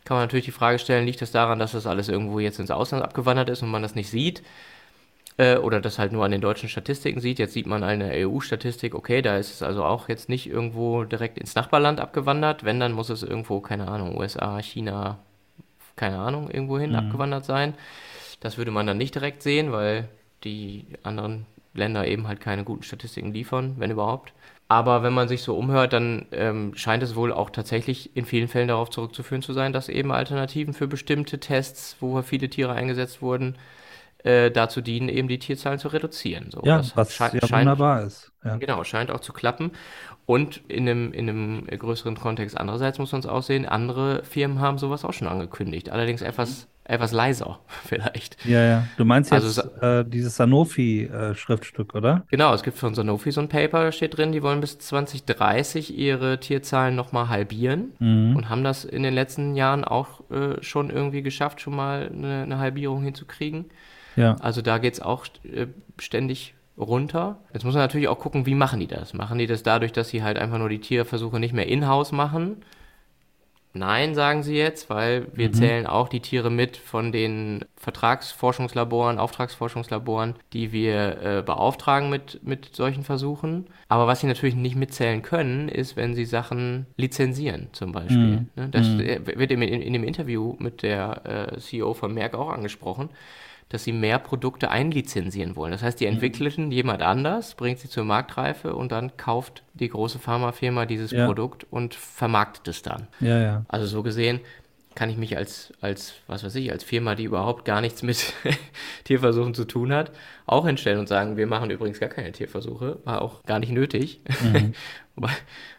S1: kann man natürlich die Frage stellen, liegt das daran, dass das alles irgendwo jetzt ins Ausland abgewandert ist und man das nicht sieht? Äh, oder das halt nur an den deutschen Statistiken sieht. Jetzt sieht man eine EU-Statistik, okay, da ist es also auch jetzt nicht irgendwo direkt ins Nachbarland abgewandert. Wenn, dann muss es irgendwo, keine Ahnung, USA, China, keine Ahnung, irgendwohin mhm. abgewandert sein. Das würde man dann nicht direkt sehen, weil die anderen Länder eben halt keine guten Statistiken liefern, wenn überhaupt. Aber wenn man sich so umhört, dann ähm, scheint es wohl auch tatsächlich in vielen Fällen darauf zurückzuführen zu sein, dass eben Alternativen für bestimmte Tests, wo viele Tiere eingesetzt wurden, äh, dazu dienen, eben die Tierzahlen zu reduzieren. So,
S2: ja, das was scheint, ja wunderbar ist. Ja.
S1: Genau, scheint auch zu klappen. Und in einem, in einem größeren Kontext andererseits muss man es auch sehen, andere Firmen haben sowas auch schon angekündigt. Allerdings etwas etwas leiser vielleicht.
S2: Ja, ja. Du meinst jetzt also, äh, dieses Sanofi-Schriftstück, äh, oder?
S1: Genau, es gibt von Sanofi so ein Paper, da steht drin, die wollen bis 2030 ihre Tierzahlen nochmal halbieren mhm. und haben das in den letzten Jahren auch äh, schon irgendwie geschafft, schon mal eine, eine Halbierung hinzukriegen. Ja. Also da geht es auch äh, ständig runter. Jetzt muss man natürlich auch gucken, wie machen die das? Machen die das dadurch, dass sie halt einfach nur die Tierversuche nicht mehr in-house machen? Nein, sagen sie jetzt, weil wir mhm. zählen auch die Tiere mit von den Vertragsforschungslaboren, Auftragsforschungslaboren, die wir äh, beauftragen mit, mit solchen Versuchen. Aber was sie natürlich nicht mitzählen können, ist, wenn sie Sachen lizenzieren, zum Beispiel. Mhm. Ne? Das mhm. wird in, in, in, dem Interview mit der äh, CEO von Merck auch angesprochen dass sie mehr Produkte einlizenzieren wollen. Das heißt, die mhm. entwickelten jemand anders, bringt sie zur Marktreife und dann kauft die große Pharmafirma dieses ja. Produkt und vermarktet es dann.
S2: Ja, ja.
S1: Also so gesehen kann ich mich als, als, was weiß ich, als Firma, die überhaupt gar nichts mit Tierversuchen zu tun hat, auch hinstellen und sagen, wir machen übrigens gar keine Tierversuche, war auch gar nicht nötig. Mhm.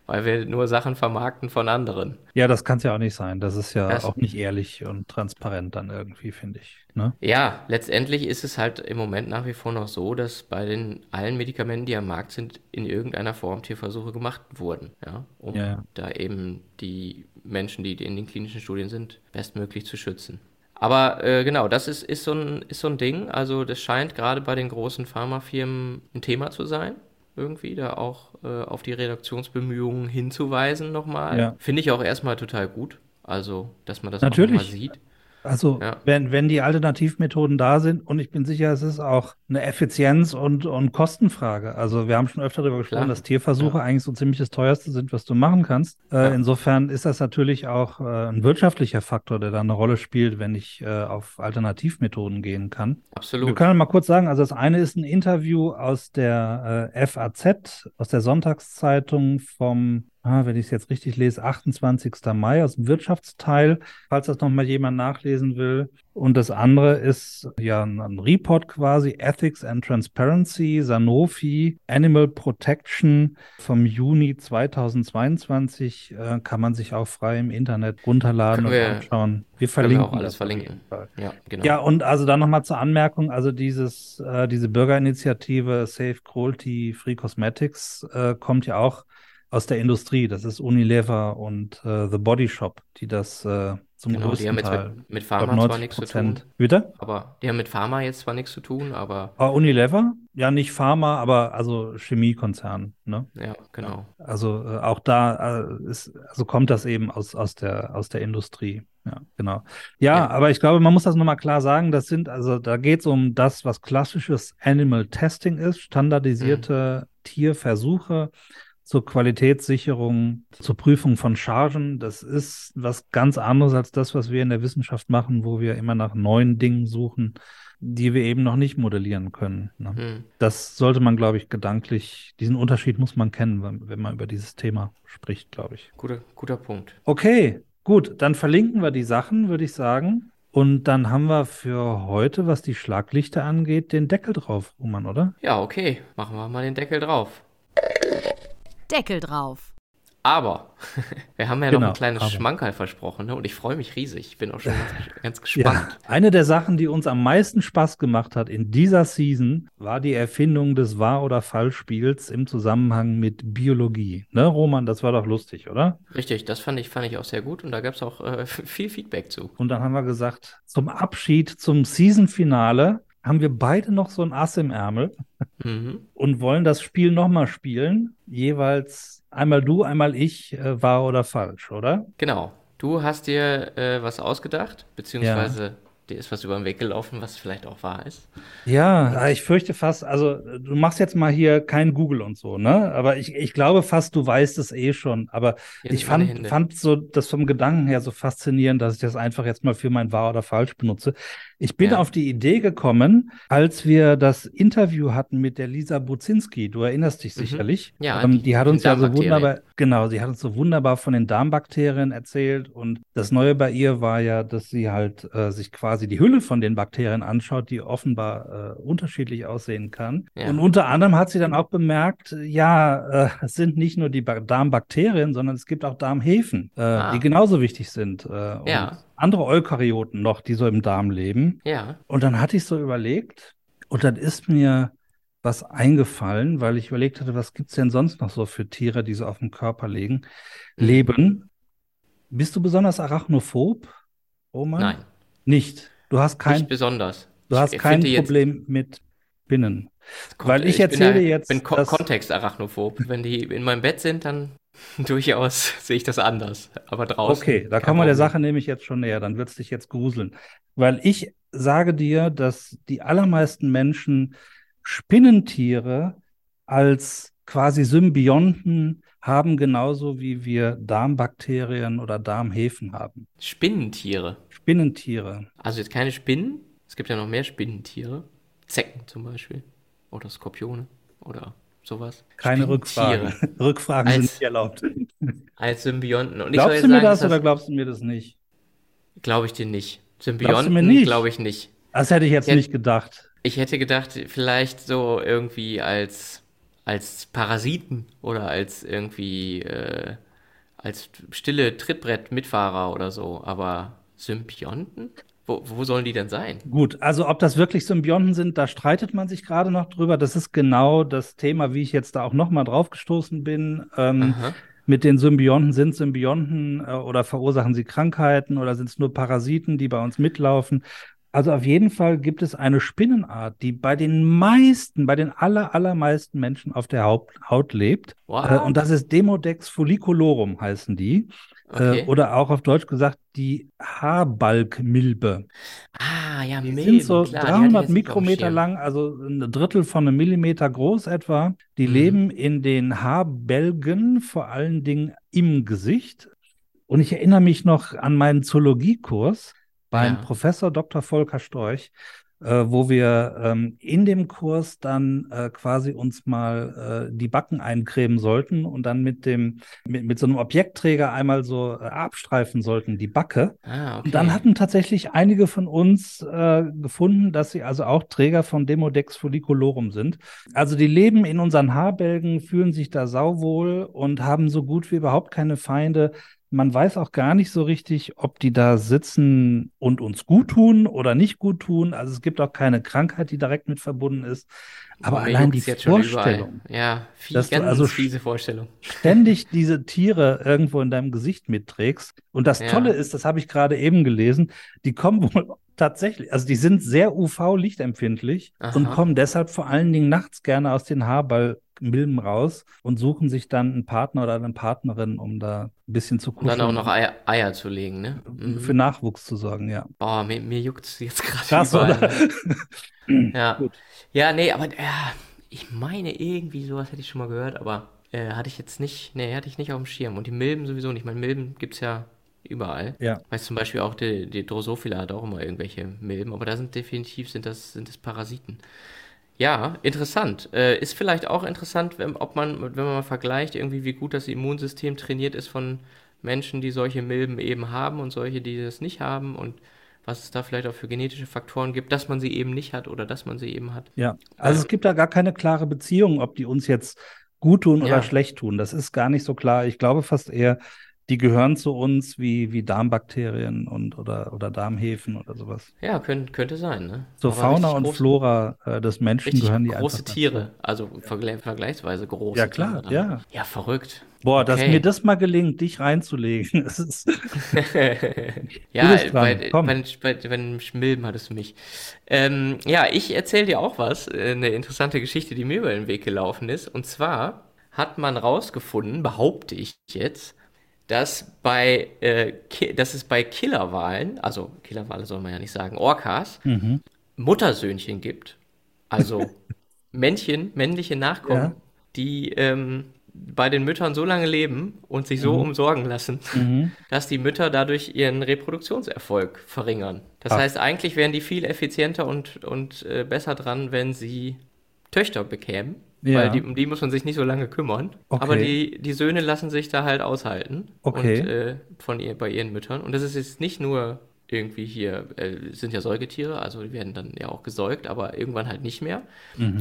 S1: weil wir nur Sachen vermarkten von anderen.
S2: Ja, das kann es ja auch nicht sein. Das ist ja das auch nicht ehrlich und transparent dann irgendwie, finde ich. Ne?
S1: Ja, letztendlich ist es halt im Moment nach wie vor noch so, dass bei den allen Medikamenten, die am Markt sind, in irgendeiner Form Tierversuche gemacht wurden, ja, um ja, ja. da eben die Menschen, die in den klinischen Studien sind, bestmöglich zu schützen. Aber äh, genau, das ist, ist, so ein, ist so ein Ding. Also das scheint gerade bei den großen Pharmafirmen ein Thema zu sein irgendwie, da auch äh, auf die Redaktionsbemühungen hinzuweisen nochmal. Ja. Finde ich auch erstmal total gut. Also, dass man das
S2: Natürlich.
S1: auch mal sieht.
S2: Also ja. wenn, wenn die Alternativmethoden da sind und ich bin sicher, es ist auch eine Effizienz- und, und Kostenfrage. Also wir haben schon öfter darüber gesprochen, Klar. dass Tierversuche ja. eigentlich so ziemlich das teuerste sind, was du machen kannst. Äh, ja. Insofern ist das natürlich auch äh, ein wirtschaftlicher Faktor, der da eine Rolle spielt, wenn ich äh, auf Alternativmethoden gehen kann.
S1: Absolut.
S2: Wir können mal kurz sagen, also das eine ist ein Interview aus der äh, FAZ, aus der Sonntagszeitung vom ah, wenn ich es jetzt richtig lese, 28. Mai aus dem Wirtschaftsteil, falls das nochmal jemand nachlesen will. Und das andere ist ja ein Report quasi, Ethics and Transparency, Sanofi, Animal Protection vom Juni 2022, äh, kann man sich auch frei im Internet runterladen
S1: wir,
S2: und anschauen.
S1: Wir verlinken wir auch alles verlinken.
S2: Ja, genau. Ja, und also dann nochmal zur Anmerkung, also dieses, äh, diese Bürgerinitiative Safe Cruelty Free Cosmetics äh, kommt ja auch aus der Industrie. Das ist Unilever und äh, The Body Shop, die das äh, Zum
S1: Genau, die
S2: größten
S1: haben jetzt
S2: Teil.
S1: mit, mit
S2: glaub,
S1: Pharma zwar nichts zu tun,
S2: Bitte?
S1: aber die haben mit Pharma jetzt zwar nichts zu tun, aber
S2: Ah, Unilever? Ja, nicht Pharma, aber also Chemiekonzern. Ne?
S1: ja, genau.
S2: Also äh, auch da äh, ist, also kommt das eben aus, aus der, aus der Industrie. Ja, genau. Ja,
S1: Ja.
S2: aber ich glaube, man muss das nochmal klar sagen, das sind, also da geht es um das, was klassisches Animal Testing ist, standardisierte Tierversuche zur Qualitätssicherung, zur Prüfung von Chargen. Das ist was ganz anderes als das, was wir in der Wissenschaft machen, wo wir immer nach neuen Dingen suchen, die wir eben noch nicht modellieren können. Ne?
S1: Hm.
S2: Das sollte man, glaube ich, gedanklich, diesen Unterschied muss man kennen, wenn, wenn man über dieses Thema spricht, glaube ich.
S1: Guter, guter Punkt.
S2: Okay, gut, dann verlinken wir die Sachen, würde ich sagen. Und dann haben wir für heute, was die Schlaglichter angeht, den Deckel drauf, Roman, oder?
S1: Ja, okay, machen wir mal den Deckel drauf.
S3: Deckel drauf.
S1: Aber wir haben ja
S2: Genau,
S1: noch ein kleines
S2: aber.
S1: Schmankerl versprochen ne? und ich freue mich riesig. Ich bin auch schon ganz, ganz gespannt.
S2: eine der Sachen, die uns am meisten Spaß gemacht hat in dieser Season, war die Erfindung des Wahr- oder Falschspiels im Zusammenhang mit Biologie. Ne, Roman, das war doch lustig, oder?
S1: Richtig, das fand ich, fand ich auch sehr gut und da gab es auch äh, viel Feedback zu.
S2: Und dann haben wir gesagt, zum Abschied, zum Season-Finale haben wir beide noch so ein Ass im Ärmel
S1: Mhm.
S2: und wollen das Spiel nochmal spielen. Jeweils einmal du, einmal ich, äh, wahr oder falsch, oder?
S1: Genau. Du hast dir äh, was ausgedacht, beziehungsweise dir ist was über den Weg gelaufen, was vielleicht auch wahr ist.
S2: Ja, ich fürchte fast, also du machst jetzt mal hier kein Google und so, ne? Aber ich, ich glaube fast, du weißt es eh schon. Aber
S1: Hier
S2: ich fand, fand so das vom Gedanken her so faszinierend, dass ich das einfach jetzt mal für mein wahr oder falsch benutze. Ich bin
S1: Ja.
S2: auf die Idee gekommen, als wir das Interview hatten mit der Lisa Buzinski. Du erinnerst dich
S1: Mhm.
S2: sicherlich.
S1: Ja,
S2: ähm,
S1: die-
S2: die hat uns ja so wunderbar, genau, sie hat uns so wunderbar von den Darmbakterien erzählt. Und das Neue bei ihr war ja, dass sie halt äh, sich quasi die Hülle von den Bakterien anschaut, die offenbar äh, unterschiedlich aussehen kann.
S1: Ja.
S2: Und unter anderem hat sie dann auch bemerkt, ja, äh, es sind nicht nur die ba Darmbakterien, sondern es gibt auch Darmhefen, äh,
S1: Ah.
S2: die genauso wichtig sind. Äh,
S1: Ja.
S2: Andere Eukaryoten noch, die so im Darm leben.
S1: Ja,
S2: Und dann hatte ich so überlegt, und dann ist mir was eingefallen, weil ich überlegt hatte, was gibt's denn sonst noch so für Tiere, die so auf dem Körper legen,
S1: Mhm.
S2: leben. Bist du besonders arachnophob, Roman?
S1: nein,
S2: Nicht. Du hast kein,
S1: nicht besonders.
S2: du hast
S1: Ich
S2: kein Problem mit.
S1: Kommt-
S2: Weil ich
S1: bin
S2: erzähle
S1: da-
S2: jetzt,
S1: bin ko kontextarachnophob. Wenn die in meinem Bett sind, dann durchaus sehe ich das anders. Aber draußen.
S2: Okay, da kommen wir der. Sache nämlich jetzt schon näher, dann wird's dich jetzt gruseln. Weil ich sage dir, dass die allermeisten Menschen Spinnentiere als quasi Symbionten haben, genauso wie wir Darmbakterien oder Darmhefen haben.
S1: Spinnentiere.
S2: Spinnentiere.
S1: Also jetzt keine Spinnen. Es gibt ja noch mehr Spinnentiere. Zecken zum Beispiel. Oder Skorpione. Oder sowas.
S2: Keine. Rückfragen. Rückfragen sind
S1: Als-
S2: nicht erlaubt.
S1: Als Symbionten. Und ich
S2: Glaubst du mir
S1: sagen,
S2: das oder glaubst du mir das nicht?
S1: Glaube ich dir nicht. Symbionten
S2: nicht?
S1: glaube ich nicht.
S2: Das hätte ich jetzt
S1: Ja.
S2: nicht gedacht.
S1: Ich hätte gedacht, vielleicht so irgendwie als, als Parasiten oder als irgendwie äh, als stille Trittbrett-Mitfahrer oder so. Aber Symbionten? Wo, wo sollen die denn sein?
S2: Gut, also ob das wirklich Symbionten sind, da streitet man sich gerade noch drüber. Das ist genau das Thema, wie ich jetzt da auch nochmal drauf gestoßen bin. Ähm, mit den Symbionten sind Symbionten äh, oder verursachen sie Krankheiten oder sind es nur Parasiten, die bei uns mitlaufen? Also auf jeden Fall gibt es eine Spinnenart, die bei den meisten, bei den aller, allermeisten Menschen auf der Haut, lebt.
S1: What?
S2: Äh, und das ist Demodex folliculorum heißen die.
S1: Okay.
S2: Äh, oder auch auf Deutsch gesagt die Haarbalgmilbe.
S1: ah, ja,
S2: Die
S1: Milben,
S2: sind so
S1: klar, die hatte ich
S2: 300
S1: jetzt nicht auf dem
S2: Mikrometer lang, also ein Drittel von einem Millimeter groß etwa. Die
S1: Mhm.
S2: leben in den Haarbälgen, vor allen Dingen im Gesicht. Und ich erinnere mich noch an meinen Zoologiekurs beim
S1: Ja.
S2: Professor Dr. Volker Storch, äh, wo wir ähm, in dem Kurs dann äh, quasi uns mal äh, die Backen eincremen sollten und dann mit dem mit, mit so einem Objektträger einmal so äh, abstreifen sollten, die Backe.
S1: Ah, okay.
S2: Und dann hatten tatsächlich einige von uns äh, gefunden, dass sie also auch Träger von Demodex folliculorum sind. Also die leben in unseren Haarbälgen, fühlen sich da sauwohl und haben so gut wie überhaupt keine Feinde. Man weiß auch gar nicht so richtig, ob die da sitzen und uns gut tun oder nicht gut tun. Also es gibt auch keine Krankheit, die direkt mit verbunden ist. Aber
S1: Mir
S2: allein die Vorstellung.
S1: Ja, viel,
S2: dass du
S1: ganz
S2: also
S1: fiese Vorstellung.
S2: ständig diese Tiere irgendwo in deinem Gesicht mitträgst. Und das
S1: Ja.
S2: Tolle ist, das habe ich gerade eben gelesen, die kommen wohl tatsächlich, also die sind sehr UV-lichtempfindlich und kommen deshalb vor allen Dingen nachts gerne aus den Haarballmilben raus und suchen sich dann einen Partner oder eine Partnerin, um da ein bisschen zu
S1: Und dann auch
S2: kuscheln
S1: noch Eier, Eier zu legen, ne?
S2: und für
S1: Mhm.
S2: Nachwuchs zu sorgen, ja.
S1: Oh, mir, mir juckt's jetzt gerade
S2: Krass,
S1: überall.
S2: oder?
S1: Ja.
S2: Gut.
S1: Ja, nee, aber ja, ich meine irgendwie sowas hätte ich schon mal gehört, aber äh, hatte ich jetzt nicht, nee, hatte ich nicht auf dem Schirm. Und die Milben sowieso nicht. Ich meine, Milben gibt's ja überall.
S2: Ja.
S1: Weißt zum Beispiel auch die, die Drosophila hat auch immer irgendwelche Milben, aber da sind definitiv sind das, sind das Parasiten. Ja, interessant. Äh, ist vielleicht auch interessant, wenn, ob man, wenn man mal vergleicht, irgendwie wie gut das Immunsystem trainiert ist von Menschen, die solche Milben eben haben und solche, die das nicht haben und was es da vielleicht auch für genetische Faktoren gibt, dass man sie eben nicht hat oder dass man sie eben hat.
S2: Ja, also es gibt da gar keine klare Beziehung, ob die uns jetzt gut tun oder
S1: Ja.
S2: schlecht tun. Das ist gar nicht so klar. Ich glaube fast eher, die gehören zu uns wie, wie Darmbakterien und oder, oder Darmhefen oder sowas.
S1: Ja, könnt, könnte sein, ne?
S2: Zur
S1: Aber
S2: Fauna und
S1: groß-
S2: Flora äh, des Menschen gehören die
S1: große
S2: einfach.
S1: Tiere, also vergle vergleichsweise große
S2: Ja, klar,
S1: Tiere.
S2: ja.
S1: Ja, verrückt.
S2: Boah, dass
S1: Okay.
S2: mir das mal gelingt, dich reinzulegen. Das ist,
S1: ja,
S2: dran,
S1: bei, bei, bei, bei den Schmilben hattest du mich. Ähm, ja, ich erzähle dir auch was, äh, eine interessante Geschichte, die mir über den Weg gelaufen ist. Und zwar hat man rausgefunden, behaupte ich jetzt, dass bei, äh, dass es bei Killerwalen, also Killerwale soll man ja nicht sagen, Orcas,
S2: mhm.
S1: Muttersöhnchen gibt. Also Männchen, männliche Nachkommen,
S2: Ja.
S1: die ähm, bei den Müttern so lange leben und sich so umsorgen lassen,
S2: Mhm.
S1: dass die Mütter dadurch ihren Reproduktionserfolg verringern. Das
S2: Ach.
S1: heißt, eigentlich wären die viel effizienter und, und äh, besser dran, wenn sie Töchter bekämen.
S2: Ja.
S1: Weil die, um die muss man sich nicht so lange kümmern.
S2: Okay.
S1: Aber die, die Söhne lassen sich da halt aushalten.
S2: Okay.
S1: Und, äh, von ihr, bei ihren Müttern. Und das ist jetzt nicht nur irgendwie hier, äh, sind ja Säugetiere, also die werden dann ja auch gesäugt, aber irgendwann halt nicht mehr.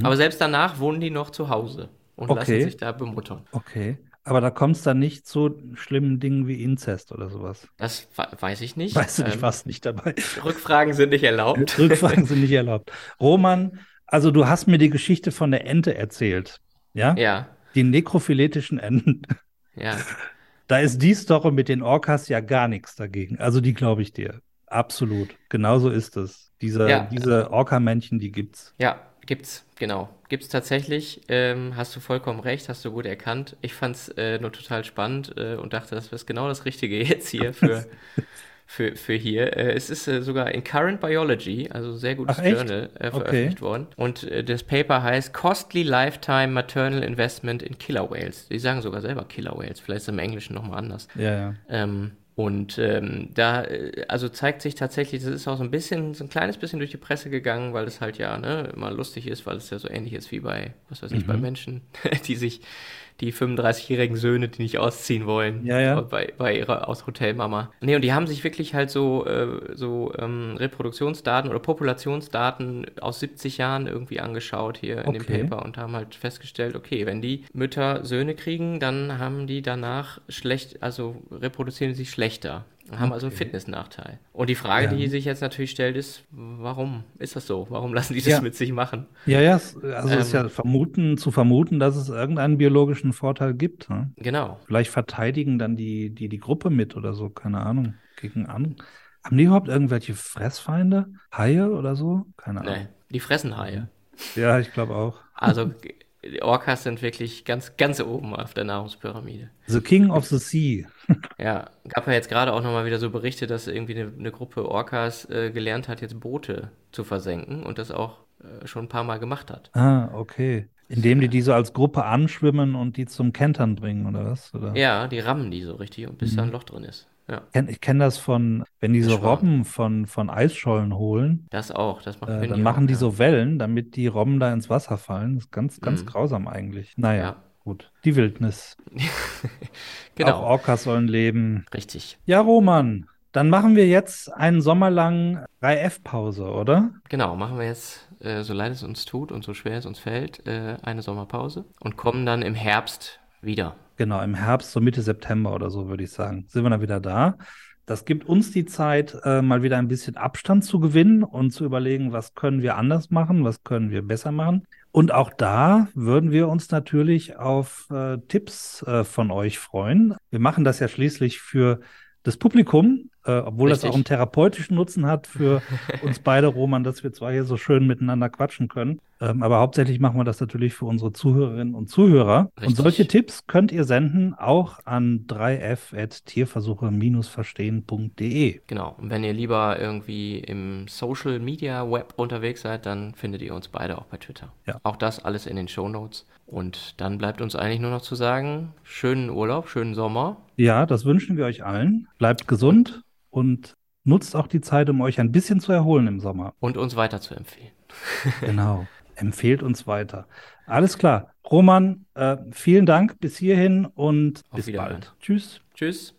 S1: Aber selbst danach wohnen die noch zu Hause und
S2: Mhm. Okay.
S1: lassen sich da bemuttern.
S2: Okay. Aber da kommt es dann nicht zu schlimmen Dingen wie Inzest oder sowas.
S1: Das we- weiß ich nicht.
S2: Weißt du nicht,
S1: Ähm,
S2: was nicht dabei?
S1: Rückfragen sind nicht erlaubt.
S2: Rückfragen sind nicht erlaubt. Roman, also du hast mir die Geschichte von der Ente erzählt. Ja?
S1: Ja,
S2: Die nekrophiletischen Enten.
S1: ja.
S2: Da ist die Story mit den Orcas ja gar nichts dagegen. Also die glaube ich dir. Absolut. Genauso ist es. Diese,
S1: Ja.
S2: diese Orca-Männchen, die gibt's.
S1: Ja, gibt's, genau. Gibt's tatsächlich. Ähm, hast du vollkommen recht, hast du gut erkannt. Ich fand's äh, nur total spannend äh, und dachte, das ist genau das Richtige jetzt hier für, für, für hier. Äh, es ist äh, sogar in Current Biology, also sehr gutes
S2: Ach?
S1: Journal, äh,
S2: Okay.
S1: veröffentlicht worden. Und äh, das Paper heißt Costly Lifetime Maternal Investment in Killer Whales. Die sagen sogar selber Killer Whales, vielleicht ist es im Englischen nochmal anders.
S2: Ja, ja.
S1: Ähm, und ähm, da, äh, also zeigt sich tatsächlich, das ist auch so ein bisschen, so ein kleines bisschen durch die Presse gegangen, weil es halt ja ne, immer lustig ist, weil es ja so ähnlich ist wie bei, was weiß ich,
S2: Mhm.
S1: bei Menschen, die sich, die 35-jährigen Söhne, die nicht ausziehen wollen,
S2: Ja, ja.
S1: bei, bei ihrer aus Hotelmama. Nee, und die haben sich wirklich halt so, äh, so ähm, Reproduktionsdaten oder Populationsdaten aus 70 Jahren irgendwie angeschaut hier in dem
S2: Okay.
S1: Paper und haben halt festgestellt, okay, wenn die Mütter Söhne kriegen, dann haben die danach schlecht, also reproduzieren sie sich schlechter. Und Haben also einen. Fitnessnachteil. Und die Frage,
S2: Ja.
S1: die sich jetzt natürlich stellt, ist, warum ist das so? Warum lassen die das
S2: Ja.
S1: mit sich machen?
S2: Ja, ja, also es ist
S1: Ähm.
S2: ja vermuten, zu vermuten, dass es irgendeinen biologischen Vorteil gibt. Ne?
S1: Genau.
S2: Vielleicht verteidigen dann die, die die Gruppe mit oder so, keine Ahnung, gegen an. Haben die überhaupt irgendwelche Fressfeinde? Haie oder so? Keine Ahnung.
S1: Nee, die fressen Haie.
S2: Ja, ich glaube auch.
S1: Also die Orcas sind wirklich ganz, ganz oben auf der Nahrungspyramide.
S2: The King of the Sea.
S1: Ja, gab ja jetzt gerade auch nochmal wieder so Berichte, dass irgendwie eine, eine Gruppe Orcas äh, gelernt hat, jetzt Boote zu versenken und das auch äh, schon ein paar Mal gemacht hat.
S2: Ah, okay. Indem die die so als Gruppe anschwimmen und die zum Kentern bringen, oder was? Oder?
S1: Ja, die rammen die so richtig und bis da ein Loch drin ist. Ja,
S2: Ich kenne das von, wenn die so
S1: Schwarm.
S2: Robben von, von Eisschollen holen,
S1: das auch. Das macht
S2: äh, dann machen
S1: auch,
S2: die
S1: ja.
S2: so Wellen, damit die Robben da ins Wasser fallen. Das ist ganz, ganz
S1: Mhm.
S2: grausam eigentlich. Naja,
S1: Ja.
S2: gut. Die Wildnis. Auch
S1: Genau,
S2: Orcas sollen leben.
S1: richtig.
S2: Ja, Roman, dann machen wir jetzt einen Sommer lang 3F-Pause, oder?
S1: Genau, machen wir jetzt, äh, so leid es uns tut und so schwer es uns fällt, äh, eine Sommerpause und kommen dann im Herbst wieder.
S2: Genau, im Herbst, so Mitte September oder so, würde ich sagen, sind wir dann wieder da. Das gibt uns die Zeit, äh, mal wieder ein bisschen Abstand zu gewinnen und zu überlegen, was können wir anders machen, was können wir besser machen. Und auch da würden wir uns natürlich auf äh, Tipps äh, von euch freuen. Wir machen das ja schließlich für das Publikum, äh, obwohl Richtig. das auch einen therapeutischen Nutzen hat für uns beide, Roman, dass wir zwar hier so schön miteinander quatschen können. Ähm, aber hauptsächlich machen wir das natürlich für unsere Zuhörerinnen und Zuhörer. Richtig. Und solche Tipps könnt ihr senden auch an 3f.tierversuche-verstehen.de.
S1: Genau. Und wenn ihr lieber irgendwie im Social Media Web unterwegs seid, dann findet ihr uns beide auch bei Twitter. Ja. Auch das alles in den Show Notes. Und dann bleibt uns eigentlich nur noch zu sagen, schönen Urlaub, schönen Sommer.
S2: Ja, das wünschen wir euch allen. Bleibt gesund und nutzt auch die Zeit, um euch ein bisschen zu erholen im Sommer.
S1: Und uns weiter zu empfehlen.
S2: genau empfehlt uns weiter. Alles klar. Roman, äh, vielen Dank bis hierhin und
S1: Auf bis bald.
S2: Tschüss.
S1: Tschüss.